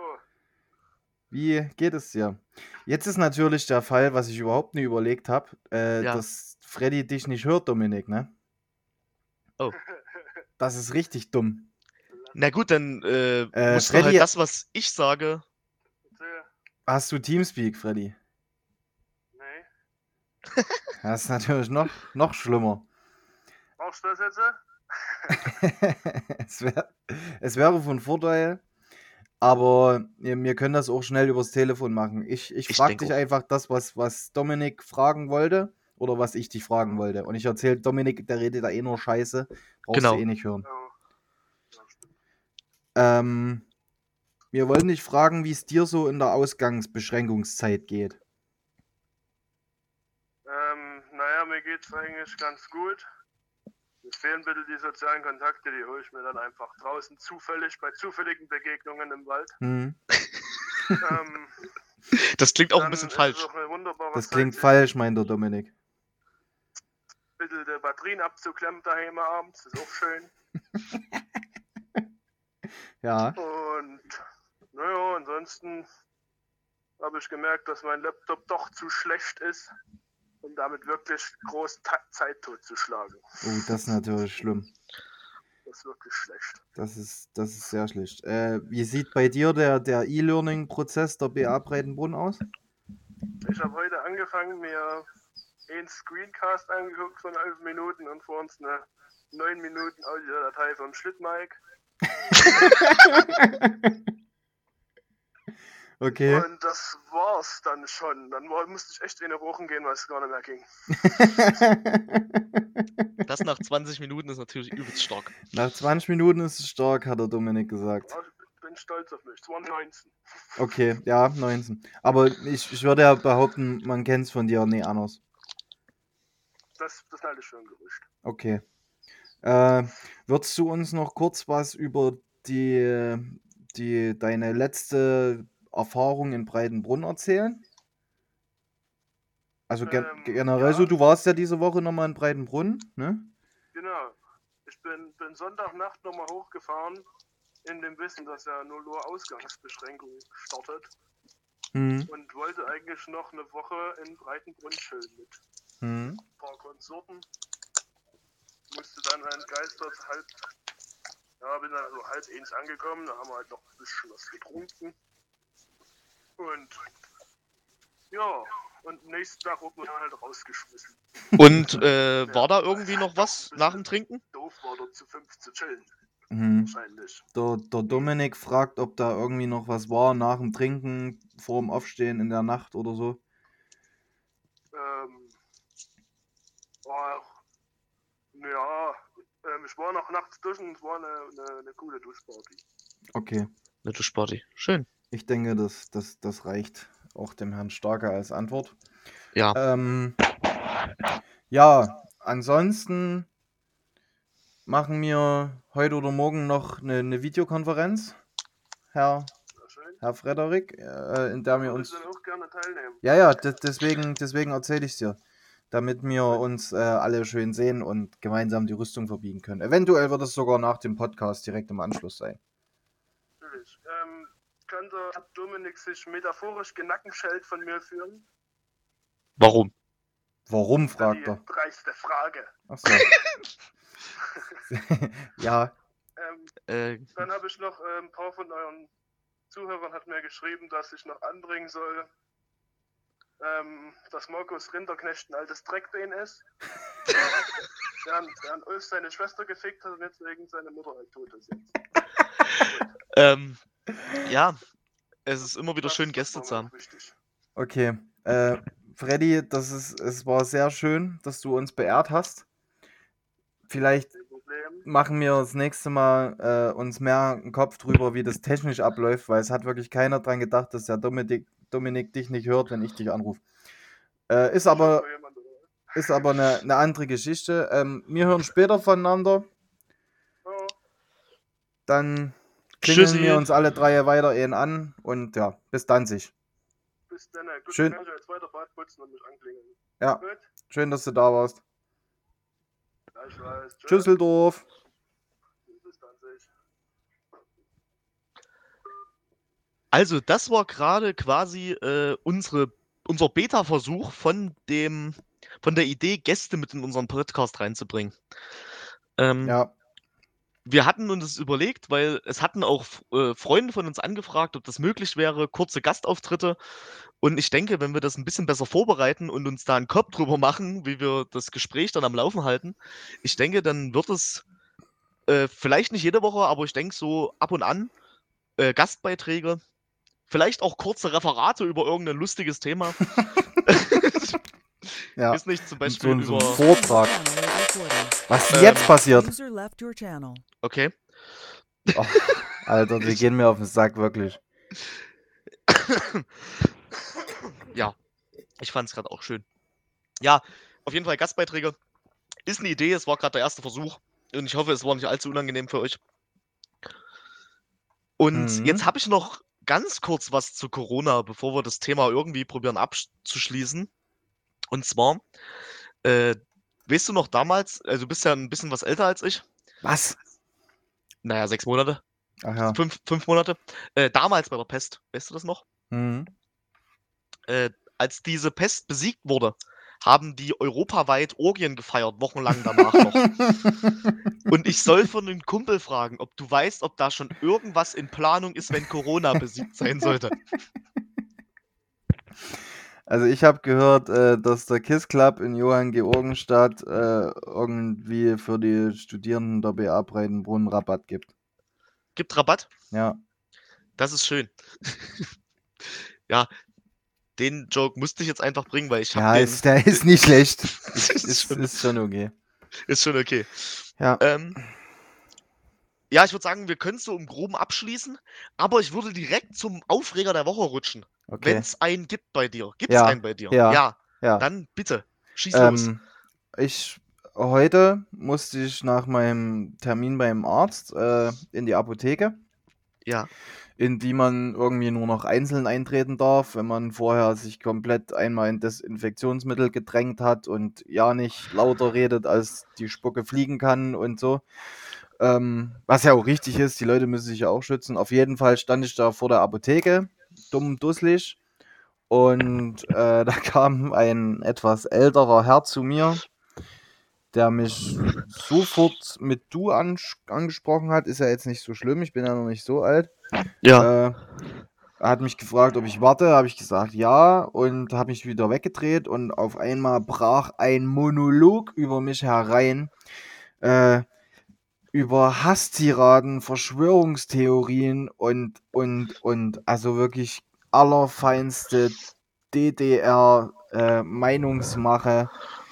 Wie geht es dir? Jetzt ist natürlich der Fall, was ich überhaupt nie überlegt habe, äh, Ja. dass Freddy dich nicht hört, Dominik, ne? Oh. Das ist richtig dumm. Na gut, dann äh, Äh, musst du halt das, was ich sage. Hast du Teamspeak, Freddy? Nee. Das ist natürlich noch, noch schlimmer. Brauchst du das jetzt? es, wär, es wäre von Vorteil, aber wir können das auch schnell übers Telefon machen. Ich, ich, ich frage dich auch. einfach das, was, was Dominik fragen wollte oder was ich dich fragen wollte. Und ich erzähle Dominik, der redet da eh nur Scheiße. Brauchst genau. du eh nicht hören. Ähm, wir wollen dich fragen, wie es dir so in der Ausgangsbeschränkungszeit geht. Ähm, naja, mir geht es eigentlich ganz gut. Es fehlen bitte die sozialen Kontakte, die hole ich mir dann einfach draußen zufällig bei zufälligen Begegnungen im Wald. Mhm. ähm, das klingt auch ein bisschen falsch. Das klingt Zeit, falsch, meint der Dominik. Bitte die Batterien abzuklemmen daheim abends, ist auch schön. ja. Und naja, ansonsten habe ich gemerkt, dass mein Laptop doch zu schlecht ist um damit wirklich groß Zeit totzuschlagen. Oh, das ist natürlich schlimm. Das ist wirklich schlecht. Das ist, das ist sehr schlecht. Äh, wie sieht bei dir der, der E-Learning-Prozess der BA Breitenbrunn aus? Ich habe heute angefangen, mir einen Screencast angeguckt von 11 Minuten und vor uns eine 9 Minuten Audiodatei vom Schlittmike. Okay. Und das war's dann schon. Dann war, musste ich echt in Rochen gehen, weil es gar nicht mehr ging. das nach 20 Minuten ist natürlich übelst stark. Nach 20 Minuten ist es stark, hat der Dominik gesagt. ich bin stolz auf mich. Es waren 19. Okay, ja, 19. Aber ich, ich würde ja behaupten, man kennt es von dir nie anders. das, das halte ich für ein Gerücht. Okay. Äh, würdest du uns noch kurz was über die, die deine letzte Erfahrung in Breitenbrunn erzählen? Also gen Ähm, generell ja. so, du warst ja diese Woche nochmal in Breitenbrunn, ne? Genau. Ich bin, bin Sonntagnacht nochmal hochgefahren, in dem Wissen, dass ja 0 Uhr Ausgangsbeschränkung startet Mhm. und wollte eigentlich noch eine Woche in Breitenbrunn chillen mit Mhm. ein paar Konsorten. Musste dann ein Geistert halb, ja, bin dann so halb eins angekommen, da haben wir halt noch ein bisschen was getrunken. Und ja, und am nächsten Tag wurde man halt rausgeschmissen. Und äh, war da irgendwie noch was nach dem Trinken? Doof war dort zu fünf zu chillen, Mhm. wahrscheinlich. Der, der Dominik fragt, ob da irgendwie noch was war nach dem Trinken, vor dem Aufstehen in der Nacht oder so. Ähm, oh, ja, ähm, ich war noch nachts duschen, es war eine, eine, eine coole Duschparty. Okay. Eine Duschparty. Schön. Ich denke, das, das, das reicht auch dem Herrn Starker als Antwort. Ja. Ähm, ja, ansonsten machen wir heute oder morgen noch eine, eine Videokonferenz, Herr. Herr Frederik, äh, in der wir uns. dann auch gerne teilnehmen. Ja, ja, de deswegen, deswegen erzähle ich es dir. Damit wir uns äh, alle schön sehen und gemeinsam die Rüstung verbiegen können. Eventuell wird es sogar nach dem Podcast direkt im Anschluss sein. Könnte Dominik sich metaphorisch Genackenscheld von mir führen? Warum? Warum, Die fragt er. dreiste Frage. Achso. ja, Ähm, Äh, dann habe ich noch äh, ein paar von euren Zuhörern hat mir geschrieben, dass ich noch anbringen soll, ähm, dass Markus Rinderknecht ein altes Dreckbein ist. während, während Ulf seine Schwester gefickt hat und jetzt wegen seiner Mutter halt tot ist. Ähm, ja, es ist immer wieder schön, Gäste zu haben. okay. Äh, Freddy, das ist, es war sehr schön, dass du uns beehrt hast. Vielleicht machen wir das nächste Mal äh, uns mehr einen Kopf drüber, wie das technisch abläuft, weil es hat wirklich keiner dran gedacht, dass der Dominik, Dominik dich nicht hört, wenn ich dich anrufe. Äh, ist aber, ist aber eine, eine andere Geschichte. Ähm, wir hören später voneinander. Dann klingeln Tschüssi. wir uns alle drei weiter einen an und ja, bis dann sich. bis dann. Gut, Schön. Kann ich jetzt weiter Bad putzen und mich anklingeln. Ja. Gut, Schön, dass du da warst. gleichfalls. Tschüss. Tschüsseldorf. Bis dann. sich. Also, das war gerade quasi äh, unsere, unser Beta-Versuch von dem, von der Idee, Gäste mit in unseren Podcast reinzubringen. Ähm, Ja, Wir hatten uns das überlegt, weil es hatten auch äh, Freunde von uns angefragt, ob das möglich wäre, kurze Gastauftritte. Und ich denke, wenn wir das ein bisschen besser vorbereiten und uns da einen Kopf drüber machen, wie wir das Gespräch dann am Laufen halten, ich denke, dann wird es äh, vielleicht nicht jede Woche, aber ich denke so ab und an äh, Gastbeiträge, vielleicht auch kurze Referate über irgendein lustiges Thema. ja. Ist nicht zum So, Beispiel ein- so ein über. Vortrag. Was Ähm, jetzt passiert? Okay. Oh, Alter, die gehen mir auf den Sack, wirklich. ja, ich fand es gerade auch schön. Ja, auf jeden Fall Gastbeiträge. Ist eine Idee, es war gerade der erste Versuch. Und ich hoffe, es war nicht allzu unangenehm für euch. Und Mhm. jetzt habe ich noch ganz kurz was zu Corona, bevor wir das Thema irgendwie probieren abzuschließen. Und zwar, äh, weißt du noch damals, also du bist ja ein bisschen was älter als ich. Was? Naja, sechs Monate, Ach ja. fünf, fünf Monate. Äh, damals bei der Pest, weißt du das noch? Mhm. äh, als diese Pest besiegt wurde, haben die europaweit Orgien gefeiert, wochenlang danach noch. Und ich soll von einem Kumpel fragen, ob du weißt, ob da schon irgendwas in Planung ist, wenn Corona besiegt sein sollte. Also ich habe gehört, äh, dass der KISS Club in Johann Georgenstadt äh, irgendwie für die Studierenden der BA Breitenbrunn Rabatt gibt. Gibt Rabatt? Ja. Das ist schön. ja, den Joke musste ich jetzt einfach bringen, weil ich Ja, habe den. ist, der ist nicht schlecht. ist, Ist, schon, ist schon okay. ist schon okay. Ja. Ähm, ja, ich würde sagen, wir können es so im Groben abschließen, aber ich würde direkt zum Aufreger der Woche rutschen. Wenn Okay. es einen gibt bei dir. Gibt es Ja, einen bei dir? ja, Ja, Ja. dann bitte. Schieß los. Ähm, ich heute musste ich nach meinem Termin beim Arzt äh, in die Apotheke. Ja. In die man irgendwie nur noch einzeln eintreten darf, wenn man vorher sich komplett einmal in Desinfektionsmittel gedrängt hat und ja nicht lauter redet, als die Spucke fliegen kann und so. Ähm, was ja auch richtig ist, die Leute müssen sich ja auch schützen. Auf jeden Fall stand ich da vor der Apotheke, dumm dusselig. Und äh, da kam ein etwas älterer Herr zu mir, der mich sofort mit du an, angesprochen hat. Ist ja jetzt nicht so schlimm, ich bin ja noch nicht so alt. Ja. Äh, er hat mich gefragt, ob ich warte, habe ich gesagt ja und habe mich wieder weggedreht und auf einmal brach ein Monolog über mich herein. Äh, über Hasstiraden, Verschwörungstheorien und, und, und, also wirklich allerfeinste DDR-Meinungsmache. Äh,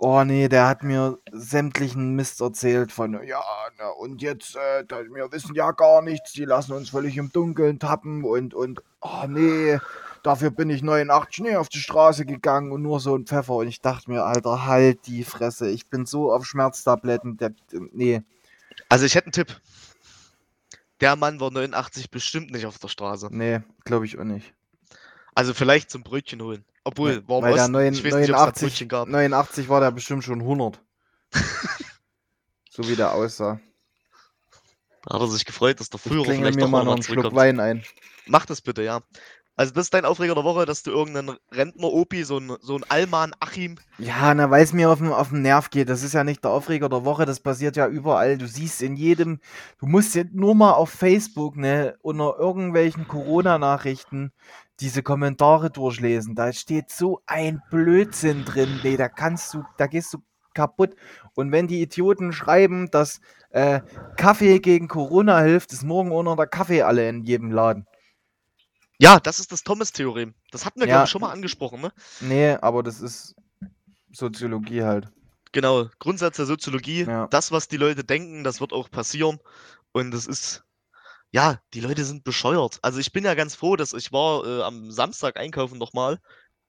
Oh nee, der hat mir sämtlichen Mist erzählt von, ja, na, und jetzt, äh, wir wissen ja gar nichts, die lassen uns völlig im Dunkeln tappen und, und, oh nee, dafür bin ich 89 Schnee auf die Straße gegangen und nur so ein Pfeffer. Und ich dachte mir, Alter, halt die Fresse, ich bin so auf Schmerztabletten, der, nee. Also ich hätte einen Tipp. Der Mann war 89 bestimmt nicht auf der Straße. Nee, glaube ich auch nicht. Also vielleicht zum Brötchen holen. Obwohl, warum Weil der 9, 89, nicht, 89 war der bestimmt schon 100. so wie der aussah. Hat er sich gefreut, dass der Führer vielleicht mir mal noch einen Schluck Wein ein. Mach das bitte, ja. Also das ist dein Aufreger der Woche, dass du irgendeinen Rentner-Opi, so ein, so Alman Achim. Ja, na, weil es mir auf den, auf den Nerv geht. Das ist ja nicht der Aufreger der Woche, das passiert ja überall. Du siehst in jedem, du musst jetzt nur mal auf Facebook, ne, unter irgendwelchen Corona-Nachrichten diese Kommentare durchlesen. Da steht so ein Blödsinn drin, nee, da kannst du, da gehst du kaputt. Und wenn die Idioten schreiben, dass äh, Kaffee gegen Corona hilft, ist morgen ohne der Kaffee alle in jedem Laden. Ja, das ist das Thomas-Theorem. Das hatten wir, ja, glaube ich, schon mal angesprochen, ne? Nee, aber das ist Soziologie halt. Genau, Grundsatz der Soziologie. Ja. Das, was die Leute denken, das wird auch passieren. Und das ist, ja, die Leute sind bescheuert. Also ich bin ja ganz froh, dass ich war äh, am Samstag einkaufen nochmal.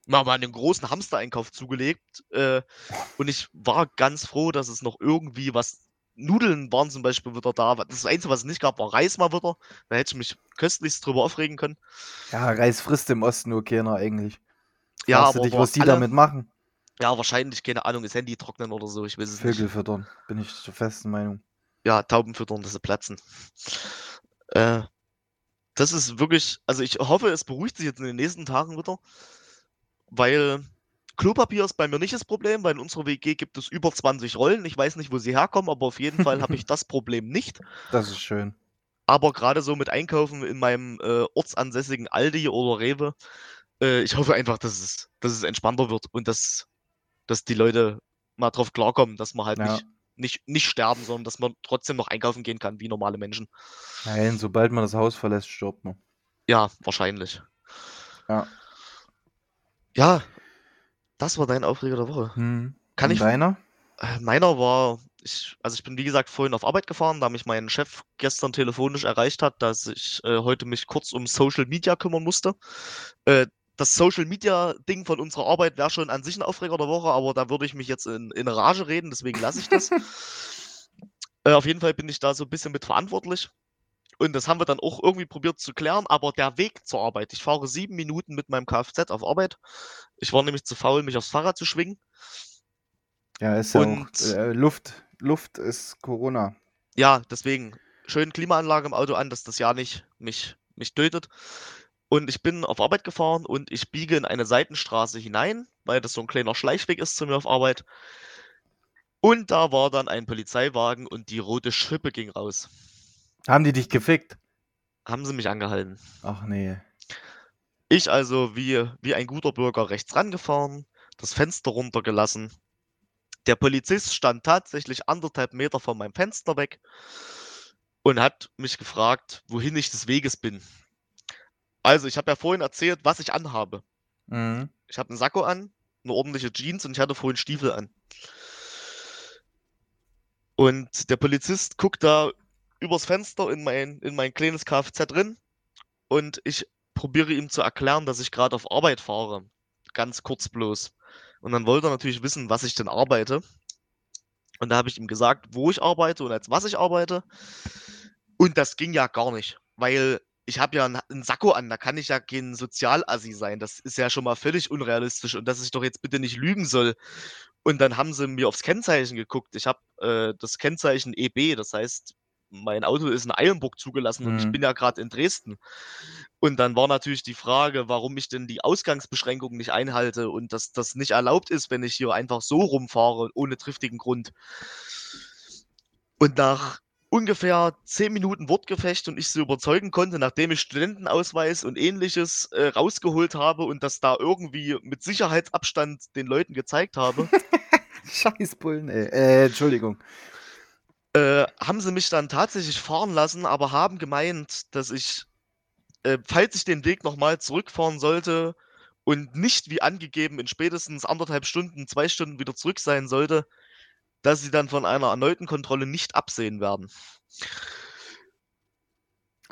Mal mal einen großen Hamster-Einkauf zugelegt. Äh, und ich war ganz froh, dass es noch irgendwie was Nudeln waren zum Beispiel wieder da. Das Einzige, was es nicht gab, war Reis mal wieder. Da hätte ich mich köstlichst drüber aufregen können. Ja, Reis frisst im Osten nur keiner eigentlich. Ja, Fragst aber dich, was die alle... damit machen? Ja, wahrscheinlich, keine Ahnung, das Handy trocknen oder so, ich weiß es Vögel nicht. Vögel füttern, bin ich zur festen Meinung. Ja, Tauben füttern, dass sie platzen. Äh, das ist wirklich, also ich hoffe, es beruhigt sich jetzt in den nächsten Tagen wieder, weil Klopapier ist bei mir nicht das Problem, weil in unserer WG gibt es über 20 Rollen. Ich weiß nicht, wo sie herkommen, aber auf jeden Fall habe ich das Problem nicht. Das ist schön. Aber gerade so mit Einkaufen in meinem äh, ortsansässigen Aldi oder Rewe, äh, ich hoffe einfach, dass es, dass es entspannter wird und dass, dass die Leute mal drauf klarkommen, dass man halt ja. nicht, nicht, nicht sterben, sondern dass man trotzdem noch einkaufen gehen kann, wie normale Menschen. Nein, sobald man das Haus verlässt, stirbt man. Ja, wahrscheinlich. Ja. Ja, das war dein Aufreger der Woche. Hm. Kann Und ich. Deiner? Äh, meiner war, ich, also ich bin wie gesagt vorhin auf Arbeit gefahren, da mich mein Chef gestern telefonisch erreicht hat, dass ich äh, heute mich kurz um Social Media kümmern musste. Äh, das Social Media Ding von unserer Arbeit wäre schon an sich ein Aufreger der Woche, aber da würde ich mich jetzt in, in Rage reden, deswegen lasse ich das. äh, auf jeden Fall bin ich da so ein bisschen mit verantwortlich. Und das haben wir dann auch irgendwie probiert zu klären, aber der Weg zur Arbeit, ich fahre sieben Minuten mit meinem Kfz auf Arbeit. Ich war nämlich zu faul, mich aufs Fahrrad zu schwingen. Ja, ist ja Und, auch, äh, Luft, Luft ist Corona. Ja, deswegen schön Klimaanlage im Auto an, dass das ja nicht mich, mich tötet. Und ich bin auf Arbeit gefahren und ich biege in eine Seitenstraße hinein, weil das so ein kleiner Schleichweg ist zu mir auf Arbeit. Und da war dann ein Polizeiwagen und die rote Schippe ging raus. Haben die dich gefickt? Haben sie mich angehalten. Ach nee. Ich also wie, wie ein guter Bürger rechts rangefahren, das Fenster runtergelassen. Der Polizist stand tatsächlich anderthalb Meter von meinem Fenster weg und hat mich gefragt, wohin ich des Weges bin. Also, ich habe ja vorhin erzählt, was ich anhabe. Mhm. Ich habe einen Sakko an, eine ordentliche Jeans und ich hatte vorhin Stiefel an. Und der Polizist guckt da übers Fenster in mein, in mein kleines Kfz drin und ich probiere ihm zu erklären, dass ich gerade auf Arbeit fahre. Ganz kurz bloß. Und dann wollte er natürlich wissen, was ich denn arbeite. Und da habe ich ihm gesagt, wo ich arbeite und als was ich arbeite. Und das ging ja gar nicht, weil ich habe ja einen Sakko an, da kann ich ja kein Sozialassi sein. Das ist ja schon mal völlig unrealistisch und dass ich doch jetzt bitte nicht lügen soll. Und dann haben sie mir aufs Kennzeichen geguckt. Ich habe äh, das Kennzeichen EB, das heißt, mein Auto ist in Eilenburg zugelassen und ich Mhm. bin ja gerade in Dresden. Und dann war natürlich die Frage, warum ich denn die Ausgangsbeschränkungen nicht einhalte und dass das nicht erlaubt ist, wenn ich hier einfach so rumfahre, ohne triftigen Grund. Und nach ungefähr 10 Minuten Wortgefecht und ich sie überzeugen konnte, nachdem ich Studentenausweis und Ähnliches äh, rausgeholt habe und das da irgendwie mit Sicherheitsabstand den Leuten gezeigt habe, Scheiß Bullen, ey. Äh, Entschuldigung. Äh, haben sie mich dann tatsächlich fahren lassen, aber haben gemeint, dass ich, äh, falls ich den Weg nochmal zurückfahren sollte und nicht wie angegeben in spätestens anderthalb Stunden, zwei Stunden wieder zurück sein sollte, dass sie dann von einer erneuten Kontrolle nicht absehen werden.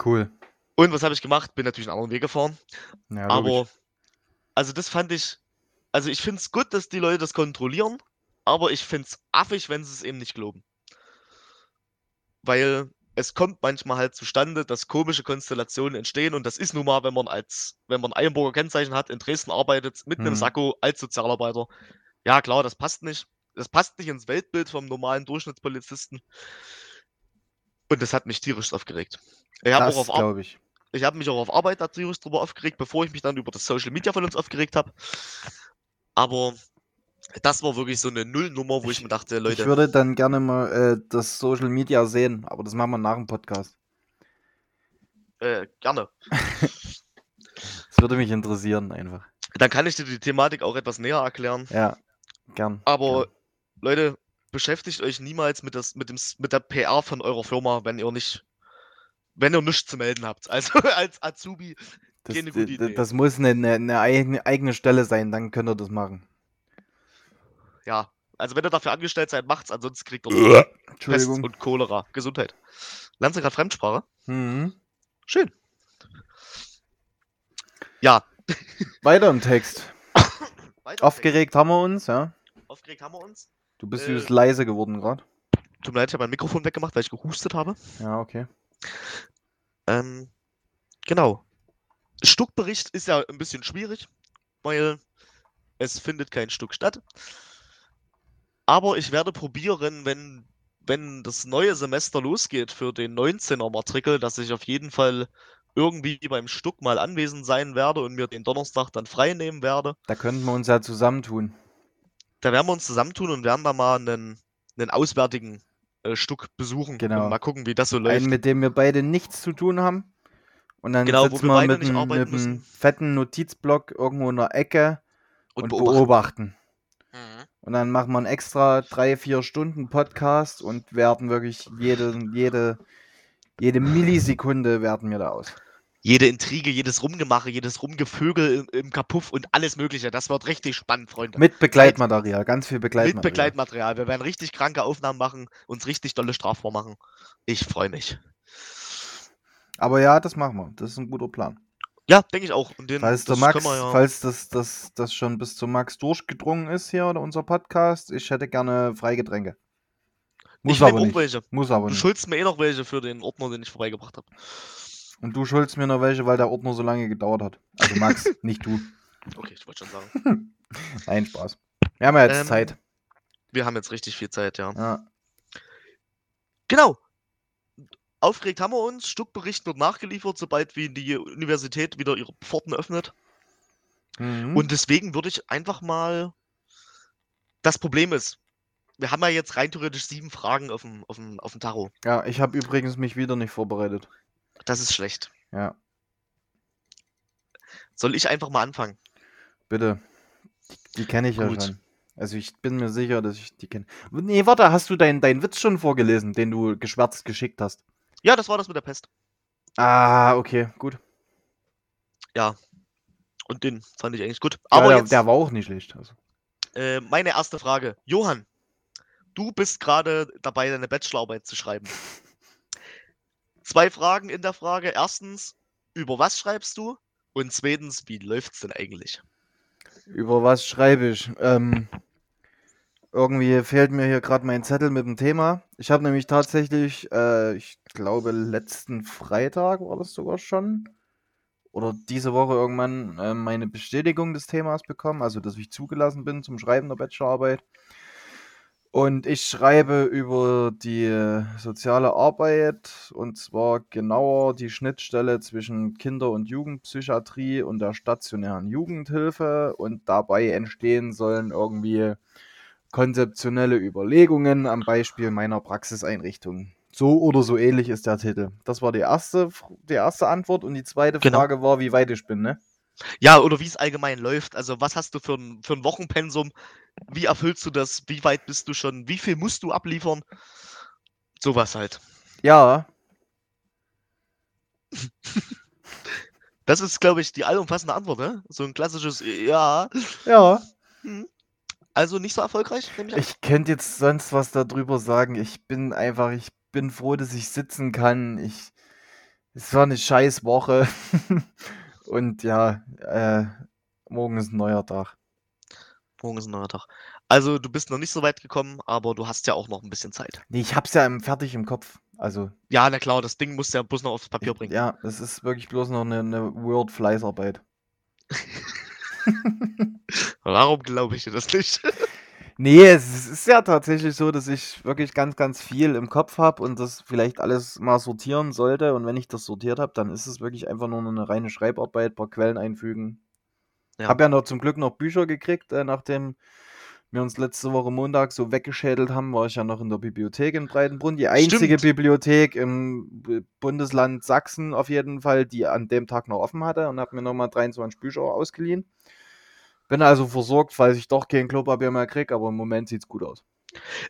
Cool. Und was habe ich gemacht? Bin natürlich einen anderen Weg gefahren. Ja, logisch. Aber, also das fand ich, also ich finde es gut, dass die Leute das kontrollieren, aber ich finde es affig, wenn sie es eben nicht glauben. Weil es kommt manchmal halt zustande, dass komische Konstellationen entstehen und das ist nun mal, wenn man als, wenn man ein Eilenburger Kennzeichen hat, in Dresden arbeitet, mit einem Mhm. Sakko als Sozialarbeiter. Ja, klar, das passt nicht. Das passt nicht ins Weltbild vom normalen Durchschnittspolizisten. Und das hat mich tierisch aufgeregt. Ich habe das auch auf Ar- glaube ich. ich habe mich auch auf Arbeit da tierisch drüber aufgeregt, bevor ich mich dann über das Social Media von uns aufgeregt habe. Aber das war wirklich so eine Nullnummer, wo ich, Ich- mir dachte, Ich Leute, würde dann gerne mal äh, das Social Media sehen, aber das machen wir nach dem Podcast. äh, gerne. Das würde mich interessieren einfach. Dann kann ich dir die Thematik auch etwas näher erklären. Ja, gern. Aber gern. Leute, beschäftigt euch niemals mit, das, mit, dem, mit der PR von eurer Firma, wenn ihr nicht, wenn ihr nichts zu melden habt. Also als Azubi, das, keine gute Idee. das muss eine, eine, eine eigene Stelle sein, dann könnt ihr das machen. Ja. Also wenn ihr dafür angestellt seid, macht's, ansonsten kriegt ihr Pest und Cholera. Gesundheit. Lernst du gerade Fremdsprache? Mhm. Schön. Ja. Weiter im Text. weiter Aufgeregt haben wir uns, ja. Text. Aufgeregt haben wir uns. Du bist Äh. leise geworden gerade. Tut mir leid, ich habe mein Mikrofon weggemacht, weil ich gehustet habe. Ja, okay. Ähm, genau. Stuckbericht ist ja ein bisschen schwierig, weil es findet kein Stuck statt. Aber ich werde probieren, wenn, wenn das neue Semester losgeht für den 19er Matrikel, dass ich auf jeden Fall irgendwie beim Stuck mal anwesend sein werde und mir den Donnerstag dann frei nehmen werde. Da könnten wir uns ja zusammentun. Da werden wir uns zusammentun und werden da mal einen, einen auswärtigen äh, Stuck besuchen Genau. und mal gucken, wie das so läuft. Einen, mit dem wir beide nichts zu tun haben. Und dann Genau, sitzen wir wir beide mit, einem- mit einem fetten Notizblock irgendwo in der Ecke und, und, beobachten. beobachten. Und dann machen wir einen extra drei, vier Stunden Podcast und werten wirklich jede, jede, jede Millisekunde werten wir da aus. Jede Intrige, jedes Rumgemache, jedes Rumgevögel im, im Kapuff und alles Mögliche. Das wird richtig spannend, Freunde. Mit Begleitmaterial, ganz viel Mit Begleitmaterial. Begleitmaterial. Wir werden richtig kranke Aufnahmen machen, uns richtig dolle strafbar machen. Ich freue mich. Aber ja, das machen wir. Das ist ein guter Plan. Ja, denke ich auch. Und den, Falls der das Max, wir ja, falls das, das, das schon bis zum Max durchgedrungen ist hier oder unser Podcast, ich hätte gerne Freigetränke. Muss ich aber auch nicht. welche. Muss aber Du nicht. schuldest mir eh noch welche für den Ordner, den ich vorbeigebracht habe. Und du schuldest mir noch welche, weil der Ordner so lange gedauert hat. Also Max, nicht du. Okay, ich wollte schon sagen. Nein, Spaß. Wir haben ja jetzt Ähm, Zeit. Wir haben jetzt richtig viel Zeit, ja. Ja. Genau. Aufgeregt haben wir uns. Stuckbericht wird nachgeliefert, sobald wie die Universität wieder ihre Pforten öffnet. Mhm. Und deswegen würde ich einfach mal. Das Problem ist, wir haben ja jetzt rein theoretisch sieben Fragen auf dem, auf dem, auf dem Tacho. ja, ich habe übrigens mich wieder nicht vorbereitet. Das ist schlecht. Ja, Soll ich einfach mal anfangen? bitte. Die, die kenne ich ja Gut. schon. Also ich bin mir sicher, dass ich die kenne. Nee, warte, hast du deinen deinen Witz schon vorgelesen, den du geschwärzt geschickt hast? Ja, das war das mit der Pest. Ah, okay, gut. Und den fand ich eigentlich gut. Ja, Aber der, jetzt der war auch nicht schlecht. Also. äh, meine erste Frage. Johann, du bist gerade dabei, deine Bachelorarbeit zu schreiben. Zwei Fragen in der Frage. Erstens, über was schreibst du? Und zweitens, wie läuft's denn eigentlich? Über was schreibe ich? Ähm, irgendwie fehlt mir hier gerade mein Zettel mit dem Thema. Ich habe nämlich tatsächlich, äh, ich glaube, letzten Freitag war das sogar schon, oder diese Woche irgendwann äh, meine Bestätigung des Themas bekommen, also dass ich zugelassen bin zum Schreiben der Bachelorarbeit. Und ich schreibe über die soziale Arbeit und zwar genauer die Schnittstelle zwischen Kinder- und Jugendpsychiatrie und der stationären Jugendhilfe und dabei entstehen sollen irgendwie konzeptionelle Überlegungen am Beispiel meiner Praxiseinrichtung. So oder so ähnlich ist der Titel. Das war die erste, die erste Antwort und die zweite Genau. Frage war, wie weit ich bin, ne? Ja, oder wie es allgemein läuft. Also, was hast du für ein, für ein Wochenpensum? Wie erfüllst du das? Wie weit bist du schon? Wie viel musst du abliefern? Sowas halt. Ja, Das ist, glaube ich, die allumfassende Antwort, ne? So ein klassisches Ja. ja. Also nicht so erfolgreich, ich. Ich könnte jetzt sonst was darüber sagen. Ich bin einfach, ich bin froh, dass ich sitzen kann. Ich, es war eine scheiß Woche. Und ja, äh, morgen ist ein neuer Tag. Morgen ist ein neuer Tag. Also, du bist noch nicht so weit gekommen, aber du hast ja auch noch ein bisschen Zeit. Nee, ich hab's ja im, fertig im Kopf. Also, Ja, na klar, das Ding musst du ja bloß noch aufs Papier bringen. ja, das ist wirklich bloß noch eine, eine Word-Fleißarbeit. Warum glaube ich dir das nicht? Nee, es ist- ja tatsächlich so, dass ich wirklich ganz, ganz viel im Kopf habe und das vielleicht alles mal sortieren sollte. Und wenn ich das sortiert habe, dann ist es wirklich einfach nur eine reine Schreibarbeit, paar Quellen einfügen. Ja. Habe ja noch zum Glück noch Bücher gekriegt, äh, nachdem wir uns letzte Woche Montag so weggeschädelt haben, war ich ja noch in der Bibliothek in Breitenbrunn. Die einzige Stimmt. Bibliothek im Bundesland Sachsen auf jeden Fall, die an dem Tag noch offen hatte und habe mir nochmal 23 Bücher ausgeliehen. Bin also versorgt, falls ich doch kein Klopapier mehr kriege, aber im Moment sieht's gut aus.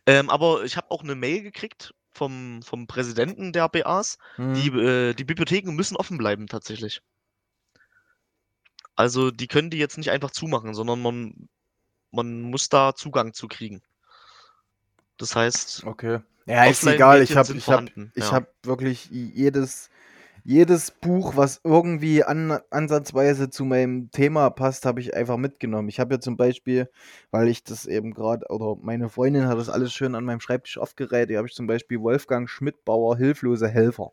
Ähm, aber ich habe auch eine Mail gekriegt vom, vom Präsidenten der BAs. Hm. Die, äh, die Bibliotheken müssen offen bleiben, tatsächlich. Also, die können die jetzt nicht einfach zumachen, sondern man, man muss da Zugang zu kriegen. Das heißt, Okay. Ja, ist egal. Ich habe ich hab, ich ja. hab wirklich jedes, jedes Buch, was irgendwie an, ansatzweise zu meinem Thema passt, habe ich einfach mitgenommen. Ich habe ja zum Beispiel, weil ich das eben gerade, oder meine Freundin hat das alles schön an meinem Schreibtisch aufgereiht, hier habe ich zum Beispiel Wolfgang Schmidtbauer, Hilflose Helfer.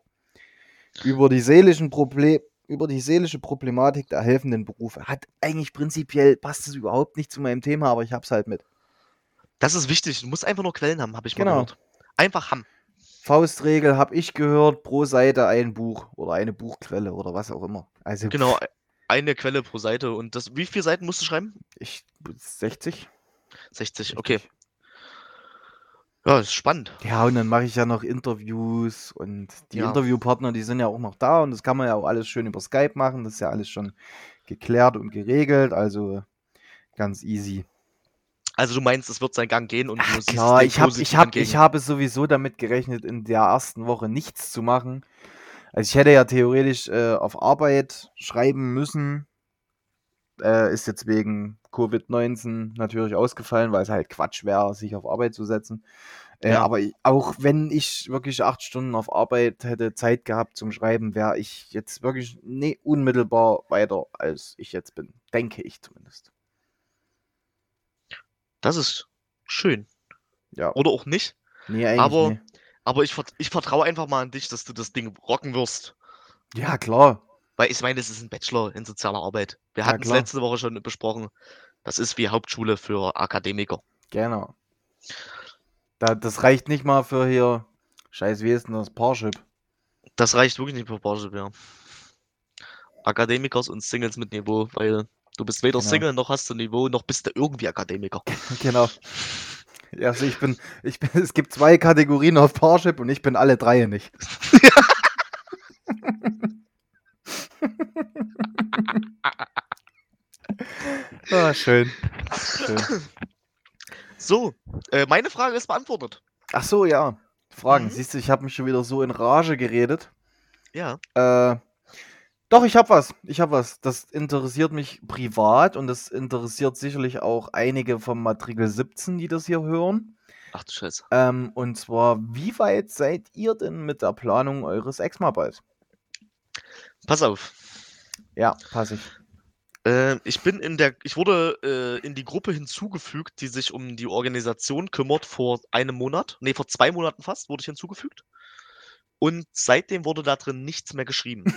Über die seelischen Problem über die seelische Problematik der helfenden Berufe. Hat eigentlich prinzipiell, passt es überhaupt nicht zu meinem Thema, aber ich habe es halt mit. das ist wichtig. Du musst einfach nur Quellen haben, habe ich mal Genau. gehört. Einfach haben. Faustregel habe ich gehört, pro Seite ein Buch oder eine Buchquelle oder was auch immer. Also Genau, eine Quelle pro Seite. Und das, wie viele Seiten musst du schreiben? ich 60. 60, okay. Ja, ist spannend. Ja, und dann mache ich ja noch Interviews und die Ja. Interviewpartner, die sind ja auch noch da und das kann man ja auch alles schön über Skype machen. Das ist ja alles schon geklärt und geregelt, also ganz easy. Also du meinst, es wird seinen Gang gehen und du siehst Klar, ich habe ich hab, ich habe sowieso damit gerechnet, in der ersten Woche nichts zu machen. Also ich hätte ja theoretisch äh, auf Arbeit schreiben müssen. Äh, ist jetzt wegen Covid-19 natürlich ausgefallen, weil es halt Quatsch wäre, sich auf Arbeit zu setzen. Äh, Ja. Aber ich, auch wenn ich wirklich acht Stunden auf Arbeit hätte Zeit gehabt zum Schreiben, wäre ich jetzt wirklich nee, unmittelbar weiter, als ich jetzt bin. Denke ich zumindest. Das ist schön. Ja. Oder auch nicht. Nee, eigentlich Aber- nee. Aber ich, ich vertraue einfach mal an dich, dass du das Ding rocken wirst. Ja, klar. Weil ich meine, es ist ein Bachelor in sozialer Arbeit. Wir Ja, hatten es letzte Woche schon besprochen. Das ist wie Hauptschule für Akademiker. Genau. Da, das reicht nicht mal für hier. Scheiß, wie ist denn das? Parship. Das reicht wirklich nicht für Porsche mehr. Akademikers und Singles mit Niveau, weil du bist weder Genau. Single noch hast du Niveau, noch bist du irgendwie Akademiker. genau. Ja, Also ich bin, ich bin, es gibt zwei Kategorien auf Parship und ich bin alle drei nicht. ah, schön. schön. So, äh, meine Frage ist beantwortet. Ach so, ja. Fragen. Mhm. Siehst du, ich habe mich schon wieder so in Rage geredet. Ja. Äh, doch, ich habe was. Ich habe was. Das interessiert mich privat und das interessiert sicherlich auch einige vom Matrikel 17, die das hier hören. Ach du Scheiße. Ähm, und zwar, wie weit seid ihr denn mit der Planung eures Exmaballs? Pass auf. Ja, pass ich. Äh, ich bin in der, ich wurde äh, in die Gruppe hinzugefügt, die sich um die Organisation kümmert, vor einem Monat. Nee, vor zwei Monaten fast wurde ich hinzugefügt. Und seitdem wurde da drin nichts mehr geschrieben.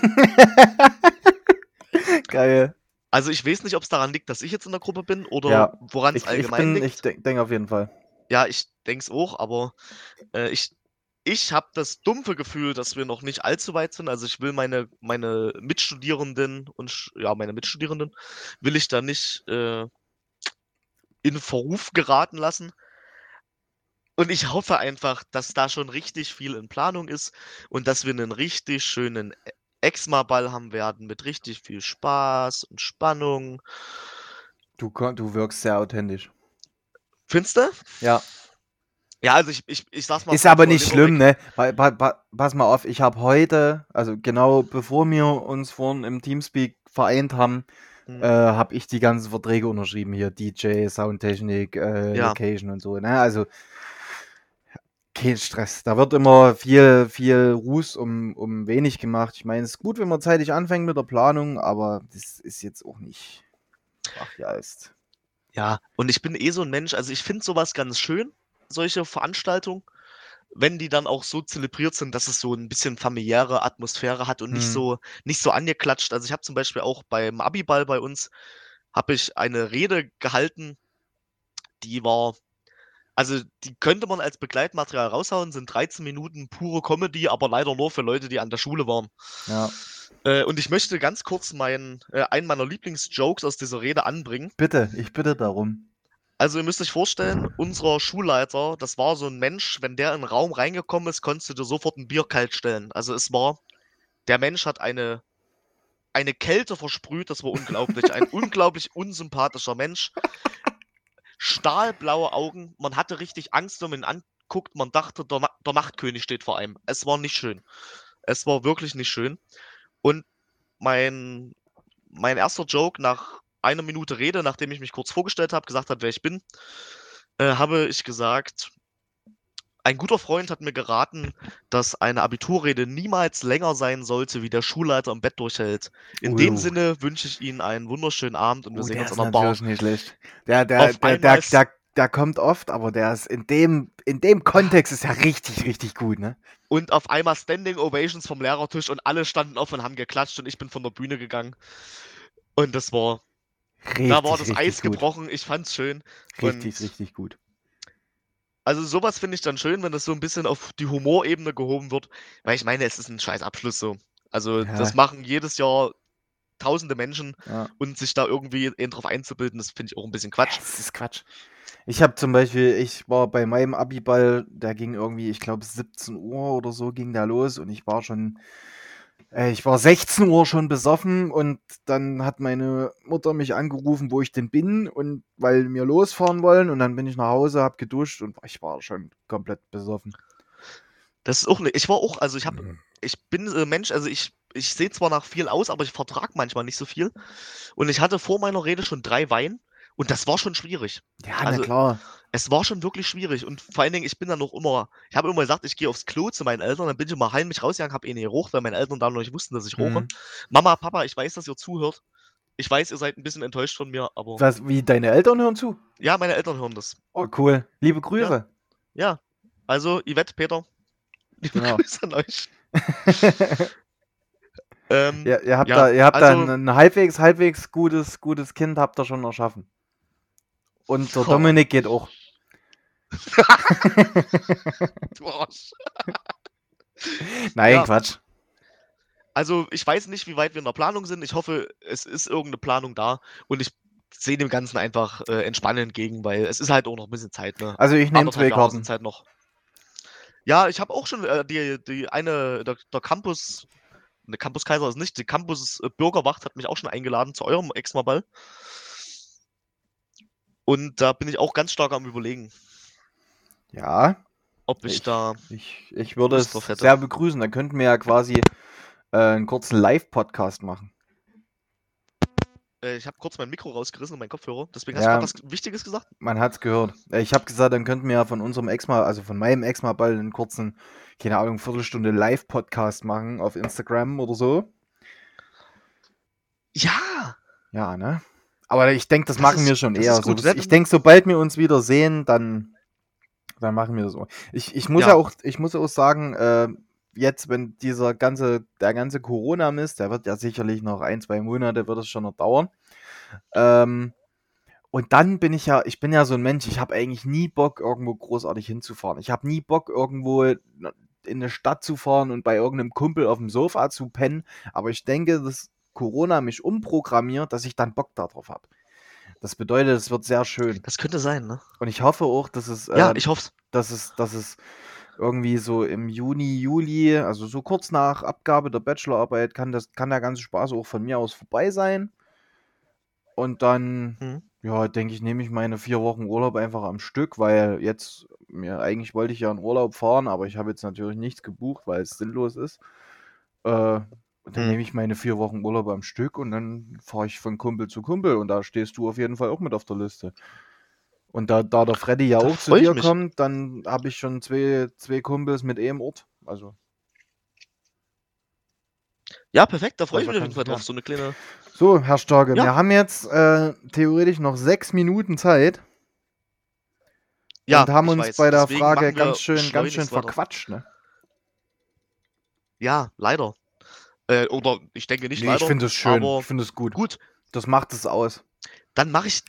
Geil. Also ich weiß nicht, ob es daran liegt, dass ich jetzt in der Gruppe bin oder ja, woran es allgemein ich bin, liegt. Ich denke auf jeden Fall. Ja, ich denke es auch, aber äh, ich ich habe das dumpfe Gefühl, dass wir noch nicht allzu weit sind. Also ich will meine, meine Mitstudierenden und ja, meine Mitstudierenden will ich da nicht äh, in Verruf geraten lassen. Und ich hoffe einfach, dass da schon richtig viel in Planung ist und dass wir einen richtig schönen Exma-Ball haben werden mit richtig viel Spaß und Spannung. Du, du wirkst sehr authentisch. Findest du? Ja. Ja, also ich, ich, ich sag's mal. Ist aber nicht schlimm, ne? Pass mal auf, ich habe heute, also genau bevor wir uns vorhin im Teamspeak vereint haben, hm. äh, habe ich die ganzen Verträge unterschrieben hier. DJ, Soundtechnik, äh, ja. Location und so. Ne? Also kein Stress. Da wird immer viel, viel Ruß um, um wenig gemacht. Ich meine, es ist gut, wenn man zeitig anfängt mit der Planung, aber das ist jetzt auch nicht. Ach ja, ist. Ja, und ich bin eh so ein Mensch, also ich finde sowas ganz schön solche Veranstaltungen, wenn die dann auch so zelebriert sind, dass es so ein bisschen familiäre Atmosphäre hat und nicht mhm. so nicht so angeklatscht. Also, ich habe zum Beispiel auch beim Abiball bei uns habe ich eine Rede gehalten, die war also, die könnte man als Begleitmaterial raushauen, sind 13 Minuten pure Comedy, aber leider nur für Leute, die an der Schule waren. Ja. Äh, und ich möchte ganz kurz meinen äh, einen meiner Lieblingsjokes aus dieser Rede anbringen. Bitte, ich bitte darum. Also ihr müsst euch vorstellen, unser Schulleiter, das war so ein Mensch, wenn der in den Raum reingekommen ist, konntest du dir sofort ein Bier kalt stellen. Also es war, der Mensch hat eine, eine Kälte versprüht, das war unglaublich. Ein unglaublich unsympathischer Mensch. Stahlblaue Augen, man hatte richtig Angst, wenn man ihn anguckt, man dachte, der, der Nachtkönig steht vor einem. Es war nicht schön. Es war wirklich nicht schön. Und mein, mein erster Joke nach eine Minute Rede, nachdem ich mich kurz vorgestellt habe, gesagt habe, wer ich bin, äh, habe ich gesagt, ein guter Freund hat mir geraten, dass eine Abiturrede niemals länger sein sollte, wie der Schulleiter im Bett durchhält. In uh. dem Sinne wünsche ich Ihnen einen wunderschönen Abend und wir uh, sehen uns an der Bar. Nicht schlecht. Der, der, der, der, der, der, kommt oft, aber der ist in dem, in dem Kontext ist ja richtig, richtig gut, ne? Und auf einmal Standing Ovations vom Lehrertisch und alle standen auf und haben geklatscht und ich bin von der Bühne gegangen. Und das war, Richtig, da war das Eis gut. gebrochen, ich fand's schön. Richtig, und richtig gut. Also sowas finde ich dann schön, wenn das so ein bisschen auf die Humorebene gehoben wird, weil ich meine, es ist ein scheiß Abschluss so. Also ja. das machen jedes Jahr tausende Menschen ja. und sich da irgendwie drauf einzubilden, das finde ich auch ein bisschen Quatsch. Das ist Quatsch. Ich habe zum Beispiel, ich war bei meinem Abiball, der ging irgendwie, ich glaube 17 Uhr oder so ging da los und ich war schon ich war 16 Uhr schon besoffen und dann hat meine Mutter mich angerufen, wo ich denn bin und weil wir losfahren wollen und dann bin ich nach Hause, hab geduscht und ich war schon komplett besoffen. Das ist auch ne, ich war auch, also ich habe mhm. ich bin äh, Mensch, also ich ich sehe zwar nach viel aus, aber ich vertrage manchmal nicht so viel und ich hatte vor meiner Rede schon drei Wein und das war schon schwierig. Ja, also, na klar. Es war schon wirklich schwierig. Und vor allen Dingen, ich bin dann noch immer, ich habe immer gesagt, ich gehe aufs Klo zu meinen Eltern, dann bin ich immer heimlich rausgegangen, habe eh nicht gerucht, weil meine Eltern da noch nicht wussten, dass ich roche. Mhm. Mama, Papa, ich weiß, dass ihr zuhört. Ich weiß, ihr seid ein bisschen enttäuscht von mir, aber. Was, wie deine Eltern hören zu? Ja, meine Eltern hören das. Oh, cool. Liebe Grüße. Ja. ja. Also, Yvette, Peter, liebe genau. Grüße an euch. ähm, ja, ihr habt ja, da, ihr habt also, da ein, ein halbwegs, halbwegs gutes, gutes Kind habt ihr schon erschaffen. Und der Dominik geht auch. du Arsch. Nein, ja. Quatsch. Also, ich weiß nicht, wie weit wir in der Planung sind. Ich hoffe, es ist irgendeine Planung da. Und ich sehe dem Ganzen einfach äh, entspannend entgegen, weil es ist halt auch noch ein bisschen Zeit. Ne? Also, ich nehme zwei Karten. Zeit noch. Ja, ich habe auch schon äh, die, die eine, der, der Campus, der Campus Kaiser ist nicht, die Campus äh, Bürgerwacht hat mich auch schon eingeladen zu eurem Exma-Ball. Und da bin ich auch ganz stark am Überlegen. Ja. Ob ich, ich da. Ich, ich würde es sehr begrüßen. Dann könnten wir ja quasi äh, einen kurzen Live-Podcast machen. Äh, ich habe kurz mein Mikro rausgerissen und meinen Kopfhörer. Deswegen hast ja, du was Wichtiges gesagt? Man hat es gehört. Äh, ich habe gesagt, dann könnten wir ja von unserem Exma, also von meinem Exma-Ball, einen kurzen, keine Ahnung, Viertelstunde Live-Podcast machen auf Instagram oder so. Ja, Ja, ne? Aber ich denke, das, Das machen ist- wir schon eher. So, ich denke, sobald wir uns wieder sehen, dann, dann machen wir das so. Ich, ich, muss ja. Ja. auch, ich muss auch sagen, äh, jetzt, wenn dieser ganze, der ganze Corona-Mist, der wird ja sicherlich noch ein, zwei Monate, wird es schon noch dauern. Ähm, und dann bin ich ja, ich bin ja so ein Mensch, ich habe eigentlich nie Bock, irgendwo großartig hinzufahren. Ich habe nie Bock, irgendwo in eine Stadt zu fahren und bei irgendeinem Kumpel auf dem Sofa zu pennen. Aber ich denke, dass Corona mich umprogrammiert, dass ich dann Bock darauf habe. Das bedeutet, es wird sehr schön. Das könnte sein, ne? Und ich hoffe auch, dass es, Ja, äh, ich hoffe dass es, dass es irgendwie so im Juni, Juli, also so kurz nach Abgabe der Bachelorarbeit, kann, das, kann der ganze Spaß auch von mir aus vorbei sein. Und dann, Mhm. ja, denke ich, nehme ich meine vier Wochen Urlaub einfach am Stück, weil jetzt, mir, eigentlich wollte ich ja in Urlaub fahren, aber ich habe jetzt natürlich nichts gebucht, weil es sinnlos ist. Äh, und dann Mhm. nehme ich meine vier Wochen Urlaub am Stück und dann fahre ich von Kumpel zu Kumpel und da stehst du auf jeden Fall auch mit auf der Liste. Und da, da der Freddy ja Da auch zu ich dir mich. kommt, dann habe ich schon zwei, zwei Kumpels mit eh im Ort. Also, Ja, perfekt, da freue ich Also mich auf jeden Fall drauf. So eine kleine. so, Herr Starke, Ja. wir haben jetzt äh, theoretisch noch sechs Minuten Zeit Ja, und haben ich uns weiß. bei der Deswegen Frage ganz schön, ganz schön verquatscht. Ne? Ja, leider. Äh, oder ich denke nicht Nee, leider. ich finde es schön. Ich finde es gut. gut, Das macht es aus. dann mache ich.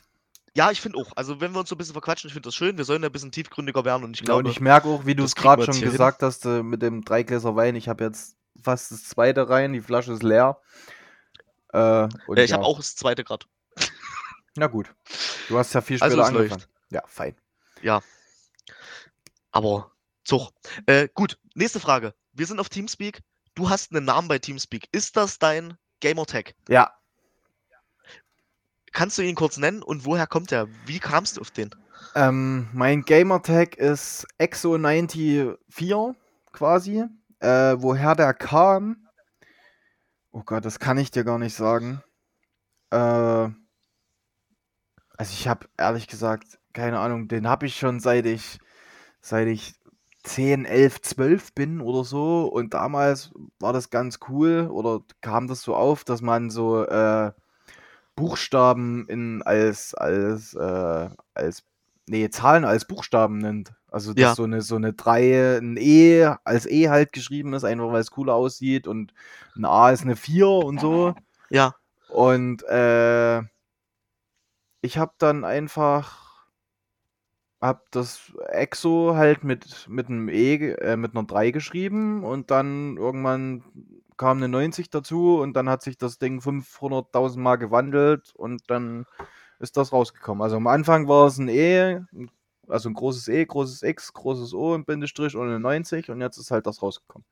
Ja, ich finde auch. Also, wenn wir uns so ein bisschen verquatschen, ich finde das schön. Wir sollen ja ein bisschen tiefgründiger werden und ich Ja, glaube. und ich merke auch, wie du es gerade schon hier hin. gesagt hast, äh, mit dem drei Gläser Wein. Ich habe jetzt fast das zweite rein, die Flasche ist leer. Äh, ich ja. habe auch das zweite gerade. Na gut. Du hast ja viel später Also, angefangen. läuft. Ja, fein. Aber Zug. Äh, gut, nächste Frage. Wir sind auf Teamspeak. Du hast einen Namen bei Teamspeak. Ist das dein Gamertag? Ja, Kannst du ihn kurz nennen und woher kommt er? Wie kamst du auf den? ähm, mein Gamertag ist Exo94 quasi. Äh, woher der kam, oh Gott, das kann ich dir gar nicht sagen. Äh, also ich habe ehrlich gesagt keine Ahnung. Den habe ich schon seit ich seit ich 10, 11, 12 bin oder so. Und damals war das ganz cool oder kam das so auf, dass man so äh, Buchstaben in als als äh, als nee Zahlen als Buchstaben nennt. Also dass Ja. so eine so eine 3 ein E als E halt geschrieben ist, einfach weil es cooler aussieht und ein A ist eine 4 und so. Ja, Und äh, ich habe dann einfach hab das Exo halt mit mit einem E äh, mit einer 3 geschrieben und dann irgendwann kam eine 90 dazu und dann hat sich das Ding 500.000 Mal gewandelt und dann ist das rausgekommen. Also am Anfang war es ein E, also ein großes E, großes X, großes O, ein Bindestrich und eine 90 und jetzt ist halt das rausgekommen.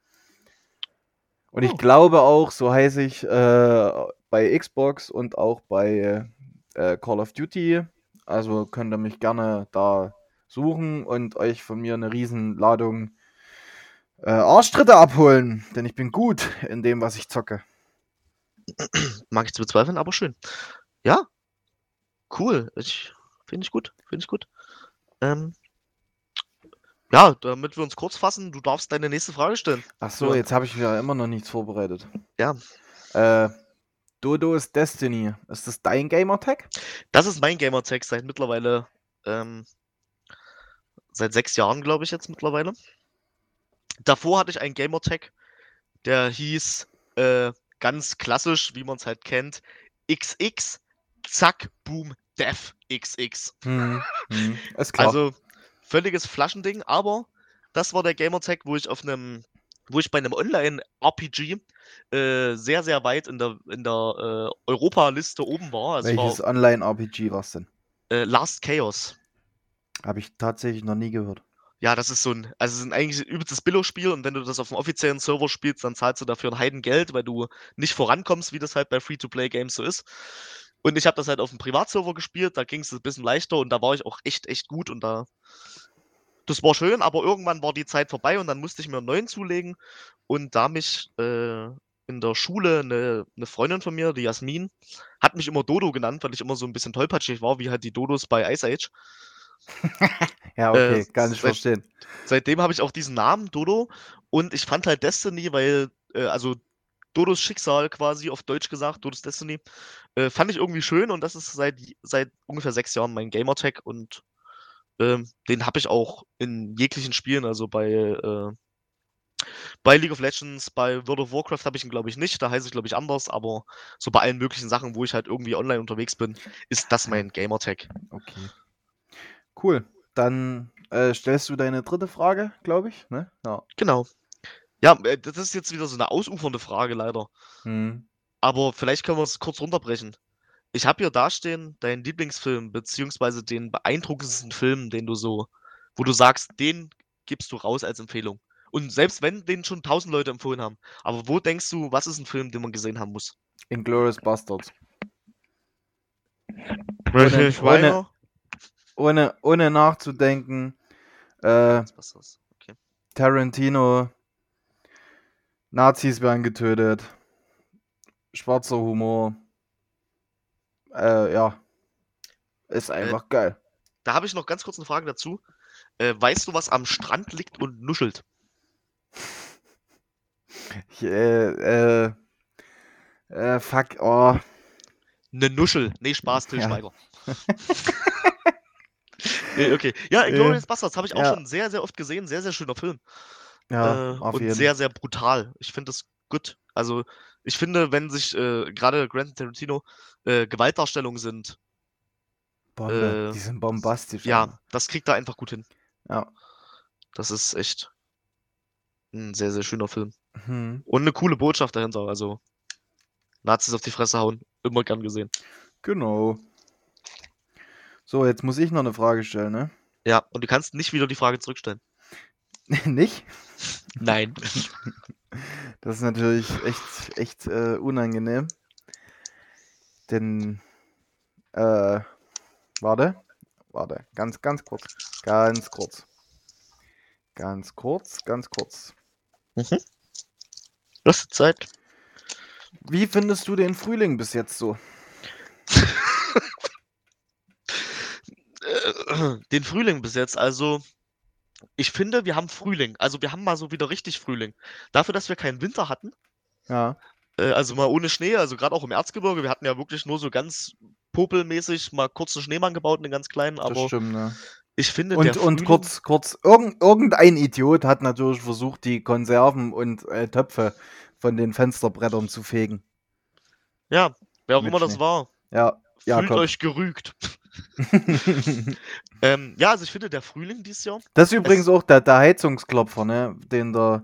Und ich Oh. glaube auch, so heiße ich äh, bei Xbox und auch bei äh, Call of Duty. Also könnt ihr mich gerne da suchen und euch von mir eine Riesenladung äh, Arschtritte abholen, denn ich bin gut in dem, was ich zocke. mag ich zu bezweifeln, aber schön. Ja, cool. Ich finde ich gut, finde ich gut. Ähm, ja, damit wir uns kurz fassen, du darfst deine nächste Frage stellen. Ach so, Ja. jetzt habe ich wieder immer noch nichts vorbereitet. Ja. Äh, Dodo's Destiny. Ist das dein Gamertag? Das ist mein Gamertag seit mittlerweile, ähm, seit sechs Jahren, glaube ich, jetzt mittlerweile. Davor hatte ich einen Gamertag, der hieß äh, ganz klassisch, wie man es halt kennt, XX, zack, boom, def, XX. Hm, hm. Ist klar. Also völliges Flaschending, aber das war der Gamertag, wo ich auf einem, wo ich bei einem Online-RPG äh, sehr, sehr weit in der, in der äh, Europa-Liste oben war. Also Es Welches war Online-RPG war's denn? äh, Last Chaos. Habe ich tatsächlich noch nie gehört. Ja, das ist so ein, also es ist eigentlich ein übelstes Billo-Spiel und wenn du das auf dem offiziellen Server spielst, dann zahlst du dafür ein Heidengeld, weil du nicht vorankommst, wie das halt bei Free-to-Play-Games so ist. Und ich habe das halt auf dem Privatserver gespielt, da ging es ein bisschen leichter und da war ich auch echt, echt gut und da. Das war schön, aber irgendwann war die Zeit vorbei und dann musste ich mir einen neuen zulegen. Und da mich äh, in der Schule eine, eine Freundin von mir, die Jasmin, hat mich immer Dodo genannt, weil ich immer so ein bisschen tollpatschig war, wie halt die Dodos bei Ice Age. Ja, okay, Äh, kann ich seit- verstehen. Seitdem habe ich auch diesen Namen, Dodo. Und ich fand halt Destiny, weil, äh, also Dodos Schicksal quasi auf Deutsch gesagt, Dodos Destiny. Äh, fand ich irgendwie schön und das ist seit, seit ungefähr sechs Jahren mein Gamertag und ähm, den habe ich auch in jeglichen Spielen, also bei, äh, bei League of Legends, bei World of Warcraft habe ich ihn, glaube ich, nicht. Da heiße ich, glaube ich, anders, aber so bei allen möglichen Sachen, wo ich halt irgendwie online unterwegs bin, ist das mein Gamertag. Okay. Cool. Dann äh, stellst du deine dritte Frage, glaube ich, ne? Ja. Genau. Ja, äh, das ist jetzt wieder so eine ausufernde Frage leider. Hm. Aber vielleicht können wir es kurz runterbrechen. Ich habe hier dastehen deinen Lieblingsfilm, beziehungsweise den beeindruckendsten Film, den du so, wo du sagst, den gibst du raus als Empfehlung. Und selbst wenn den schon tausend Leute empfohlen haben, aber wo denkst du, was ist ein Film, den man gesehen haben muss? Inglourious Bastards. Ohne, ohne, ohne, ohne nachzudenken. Äh, okay. Tarantino. Nazis werden getötet. Schwarzer Humor. Äh, ja. Ist äh, einfach äh, geil. Da habe ich noch ganz kurz eine Frage dazu. Äh, weißt du, was am Strand liegt und nuschelt? äh, äh, äh, fuck, oh. Ne Nuschel. Nee, Spaß, Till ja. Schweiger. okay. Ja, Glorious Bastards habe ich auch ja. schon sehr, sehr oft gesehen. Sehr, sehr schöner Film. Ja, äh, und jeden. sehr, sehr brutal. Ich finde das gut. Also, ich finde, wenn sich äh, gerade Grand Tarantino äh, Gewaltdarstellungen sind. Bombe. Äh, die sind bombastisch. Ja, aber. das kriegt er einfach gut hin. Ja. Das ist echt ein sehr, sehr schöner Film. Mhm. Und eine coole Botschaft dahinter. Also, Nazis auf die Fresse hauen. Immer gern gesehen. Genau. So, jetzt muss ich noch eine Frage stellen, ne? Ja, und du kannst nicht wieder die Frage zurückstellen. nicht? Nein. Das ist natürlich echt, echt äh, unangenehm. Denn, äh, warte, warte, ganz, ganz kurz, ganz kurz. Ganz kurz, ganz kurz. Mhm. Ist Zeit? Wie findest du den Frühling bis jetzt so? den Frühling bis jetzt, also ich finde, wir haben Frühling. Also wir haben mal so wieder richtig Frühling. Dafür, dass wir keinen Winter hatten. Ja. Äh, also mal ohne Schnee, also gerade auch im Erzgebirge. Wir hatten ja wirklich nur so ganz popelmäßig mal kurz einen Schneemann gebaut, einen ganz kleinen. Aber das stimmt, ne? ich finde, und, und kurz, kurz, irgend, irgendein Idiot hat natürlich versucht, die Konserven und äh, Töpfe von den Fensterbrettern zu fegen. Ja, wer auch Mit immer Schnee. das war. Ja, Fühlt euch gerügt. ähm, ja, also ich finde, der Frühling dieses Jahr. Das ist übrigens auch der, der Heizungsklopfer, ne? Den, der,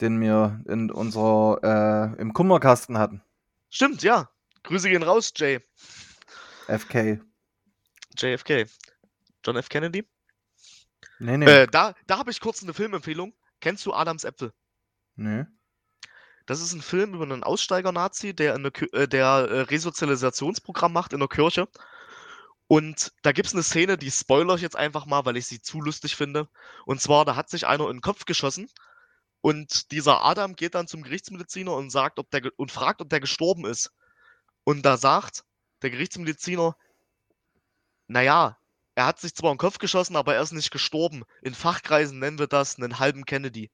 den wir in unserer, äh, im Kummerkasten hatten. Stimmt, ja. Grüße gehen raus, Jay. FK. JFK. John F. Kennedy? Nee, nee. Äh, da da habe ich kurz eine Filmempfehlung. Kennst du Adams Äpfel? Nee. Das ist ein Film über einen Aussteiger-Nazi, der, in der, äh, der äh, Resozialisationsprogramm macht in der Kirche. Und da gibt es eine Szene, die spoiler ich jetzt einfach mal, weil ich sie zu lustig finde. Und zwar, da hat sich einer in den Kopf geschossen und dieser Adam geht dann zum Gerichtsmediziner und sagt, ob der und fragt, ob der gestorben ist. Und da sagt der Gerichtsmediziner, naja, er hat sich zwar in den Kopf geschossen, aber er ist nicht gestorben. In Fachkreisen nennen wir das einen halben Kennedy.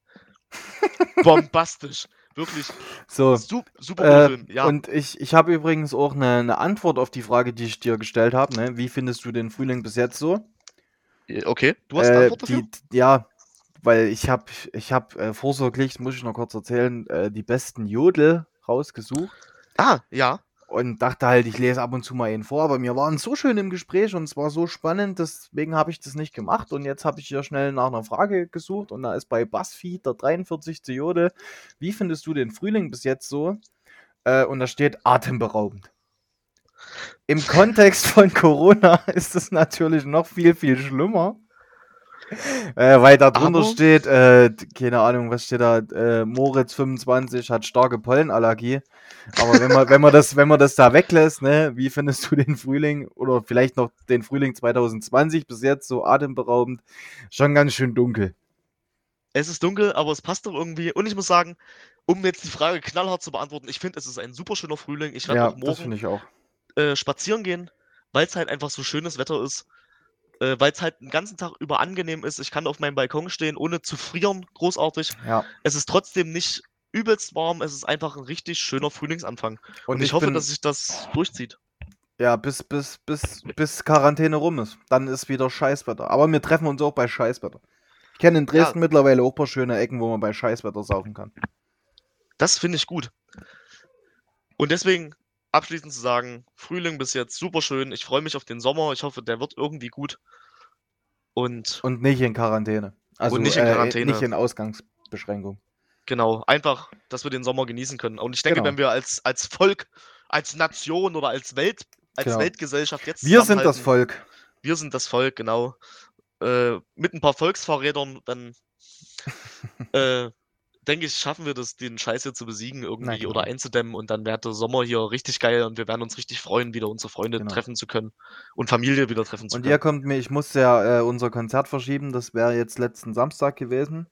Bombastisch. Wirklich. So. Super, super äh, ja. Und ich, ich habe übrigens auch eine, eine, Antwort auf die Frage, die ich dir gestellt habe. Ne? Wie findest du den Frühling bis jetzt so? Okay, du hast eine äh, Antwort dafür? Die, ja, weil ich habe ich hab, äh, vorsorglich, muss ich noch kurz erzählen, äh, die besten Jodel rausgesucht. Ah, ja und dachte halt, ich lese ab und zu mal einen vor, aber wir waren so schön im Gespräch und es war so spannend, deswegen habe ich das nicht gemacht und jetzt habe ich hier schnell nach einer Frage gesucht und da ist bei BuzzFeed der 43. Jode. Wie findest du den Frühling bis jetzt so? Äh, und da steht atemberaubend. Im Kontext von Corona ist es natürlich noch viel, viel schlimmer. Äh, weil da drunter Aber? steht, äh, keine Ahnung, was steht da, äh, Moritz 25 hat starke Pollenallergie. Aber wenn man, wenn man das, wenn man das da weglässt, ne, wie findest du den Frühling oder vielleicht noch den Frühling 2020 bis jetzt so atemberaubend? Schon ganz schön dunkel. Es ist dunkel, aber es passt doch irgendwie. Und ich muss sagen, um jetzt die Frage knallhart zu beantworten, ich finde, es ist ein super schöner Frühling. Ich werde ja, auch morgen ich auch. Äh, spazieren gehen, weil es halt einfach so schönes Wetter ist äh, weil es halt den ganzen Tag über angenehm ist. Ich kann auf meinem Balkon stehen, ohne zu frieren, großartig. Ja. Es ist trotzdem nicht übelst warm. Es ist einfach ein richtig schöner Frühlingsanfang. Und, und ich, ich, hoffe, bin, dass sich das durchzieht. Ja, bis, bis, bis, bis Quarantäne rum ist. Dann ist wieder Scheißwetter. Aber wir treffen uns auch bei Scheißwetter. Ich kenne in Dresden ja. mittlerweile auch ein paar schöne Ecken, wo man bei Scheißwetter saufen kann. Das finde ich gut. Und deswegen abschließend zu sagen, Frühling bis jetzt super schön. Ich freue mich auf den Sommer. Ich hoffe, der wird irgendwie gut. Und, und nicht in Quarantäne. Also und nicht in Quarantäne. Äh, nicht in Ausgangsbeschränkung. Genau, einfach, dass wir den Sommer genießen können. Und ich denke, genau. wenn wir als, als Volk, als Nation oder als Welt, als genau. Weltgesellschaft jetzt. Wir sind das Volk. Wir sind das Volk, genau. Äh, mit ein paar Volksfahrrädern, dann äh, denke ich, schaffen wir das, den Scheiß hier zu besiegen irgendwie Nein, oder einzudämmen und dann wäre der Sommer hier richtig geil und wir werden uns richtig freuen, wieder unsere Freunde genau. treffen zu können und Familie wieder treffen zu und können. Und ihr kommt mir, ich musste ja äh, unser Konzert verschieben, das wäre jetzt letzten Samstag gewesen.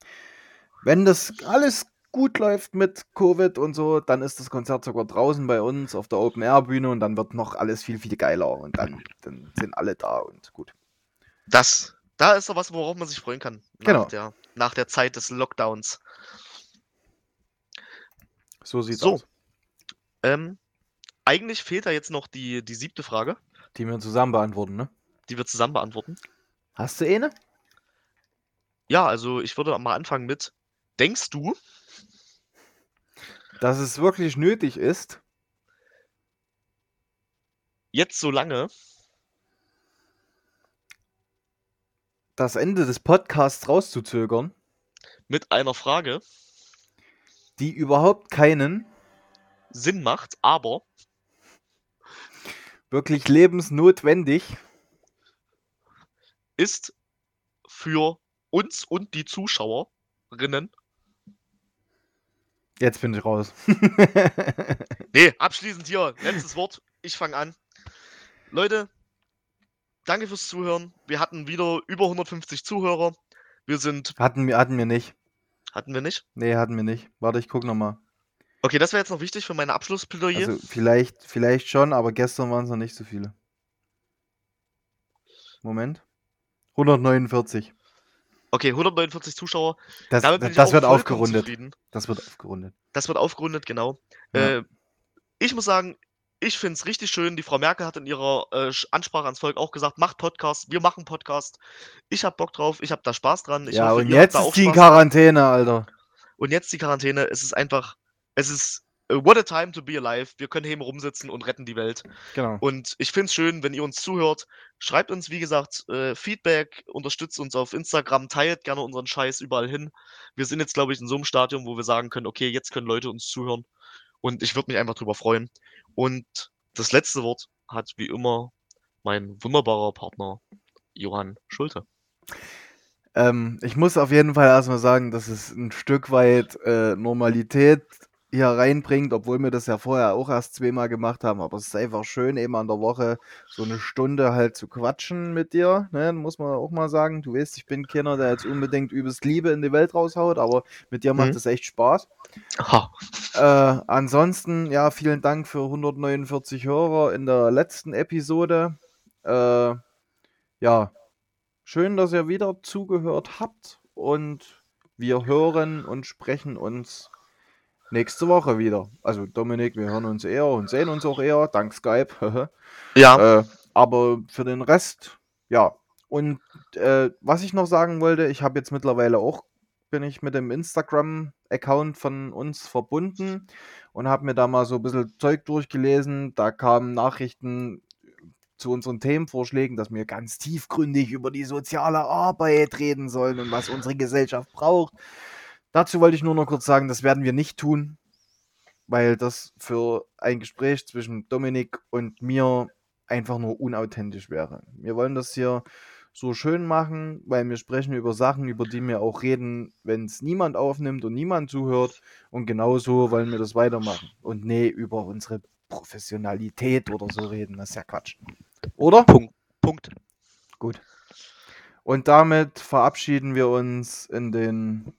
Wenn das alles gut läuft mit Covid und so, dann ist das Konzert sogar draußen bei uns auf der Open Air Bühne und dann wird noch alles viel, viel geiler und dann, dann sind alle da und gut. Das, da ist doch was, worauf man sich freuen kann. Nach genau. Der, nach der Zeit des Lockdowns. So sieht's so. aus. Ähm, eigentlich fehlt da jetzt noch die, die siebte Frage. Die wir zusammen beantworten, ne? Die wir zusammen beantworten. Hast du eine? Ja, also ich würde mal anfangen mit, denkst du, dass es wirklich nötig ist, jetzt so lange das Ende des Podcasts rauszuzögern? Mit einer Frage, die überhaupt keinen Sinn macht, aber wirklich lebensnotwendig ist für uns und die Zuschauerinnen. Jetzt bin ich raus. nee, abschließend hier, letztes Wort. Ich fange an. Leute, danke fürs Zuhören. Wir hatten wieder über 150 Zuhörer. Wir sind. Hatten wir, hatten wir nicht. Hatten wir nicht? Nee, hatten wir nicht. Warte, ich guck nochmal. Okay, das wäre jetzt noch wichtig für meine Abschlussplädoyer. Also vielleicht, vielleicht schon, aber gestern waren es noch nicht so viele. Moment. 149. Okay, 149 Zuschauer. Das, das, das wird aufgerundet. Das wird aufgerundet. Das wird aufgerundet, genau. Ja. Äh, ich muss sagen, ich finde es richtig schön. Die Frau Merkel hat in ihrer äh, Ansprache ans Volk auch gesagt, macht Podcast, wir machen Podcast. Ich habe Bock drauf, ich habe da Spaß dran. Ich ja, hoffe, und jetzt ist die Quarantäne, Alter. Und jetzt die Quarantäne. Es ist einfach, es ist äh, what a time to be alive. Wir können hier rumsitzen und retten die Welt. Genau. Und ich finde es schön, wenn ihr uns zuhört. Schreibt uns, wie gesagt, äh, Feedback, unterstützt uns auf Instagram, teilt gerne unseren Scheiß überall hin. Wir sind jetzt, glaube ich, in so einem Stadium, wo wir sagen können, okay, jetzt können Leute uns zuhören. Und ich würde mich einfach drüber freuen. Und das letzte Wort hat wie immer mein wunderbarer Partner Johann Schulte. Ähm, ich muss auf jeden Fall erstmal sagen, dass es ein Stück weit äh, Normalität hier reinbringt, obwohl wir das ja vorher auch erst zweimal gemacht haben. Aber es ist einfach schön, eben an der Woche so eine Stunde halt zu quatschen mit dir. Ne? Muss man auch mal sagen. Du weißt, ich bin keiner, der jetzt unbedingt übelst Liebe in die Welt raushaut, aber mit dir macht es mhm. echt Spaß. Äh, ansonsten, ja, vielen Dank für 149 Hörer in der letzten Episode. Äh, ja, schön, dass ihr wieder zugehört habt und wir hören und sprechen uns nächste Woche wieder. Also Dominik, wir hören uns eher und sehen uns auch eher, dank Skype. ja. Äh, aber für den Rest, ja. Und äh, was ich noch sagen wollte, ich habe jetzt mittlerweile auch, bin ich mit dem Instagram-Account von uns verbunden und habe mir da mal so ein bisschen Zeug durchgelesen. Da kamen Nachrichten zu unseren Themenvorschlägen, dass wir ganz tiefgründig über die soziale Arbeit reden sollen und was unsere Gesellschaft braucht. Dazu wollte ich nur noch kurz sagen, das werden wir nicht tun, weil das für ein Gespräch zwischen Dominik und mir einfach nur unauthentisch wäre. Wir wollen das hier so schön machen, weil wir sprechen über Sachen, über die wir auch reden, wenn es niemand aufnimmt und niemand zuhört. Und genauso wollen wir das weitermachen. Und nee, über unsere Professionalität oder so reden, das ist ja Quatsch. Oder? Punkt. Punkt. Gut. Und damit verabschieden wir uns in den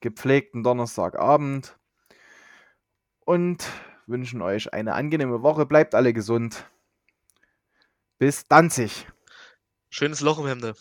gepflegten Donnerstagabend und wünschen euch eine angenehme Woche. Bleibt alle gesund. Bis Danzig. Schönes Loch im Hemde.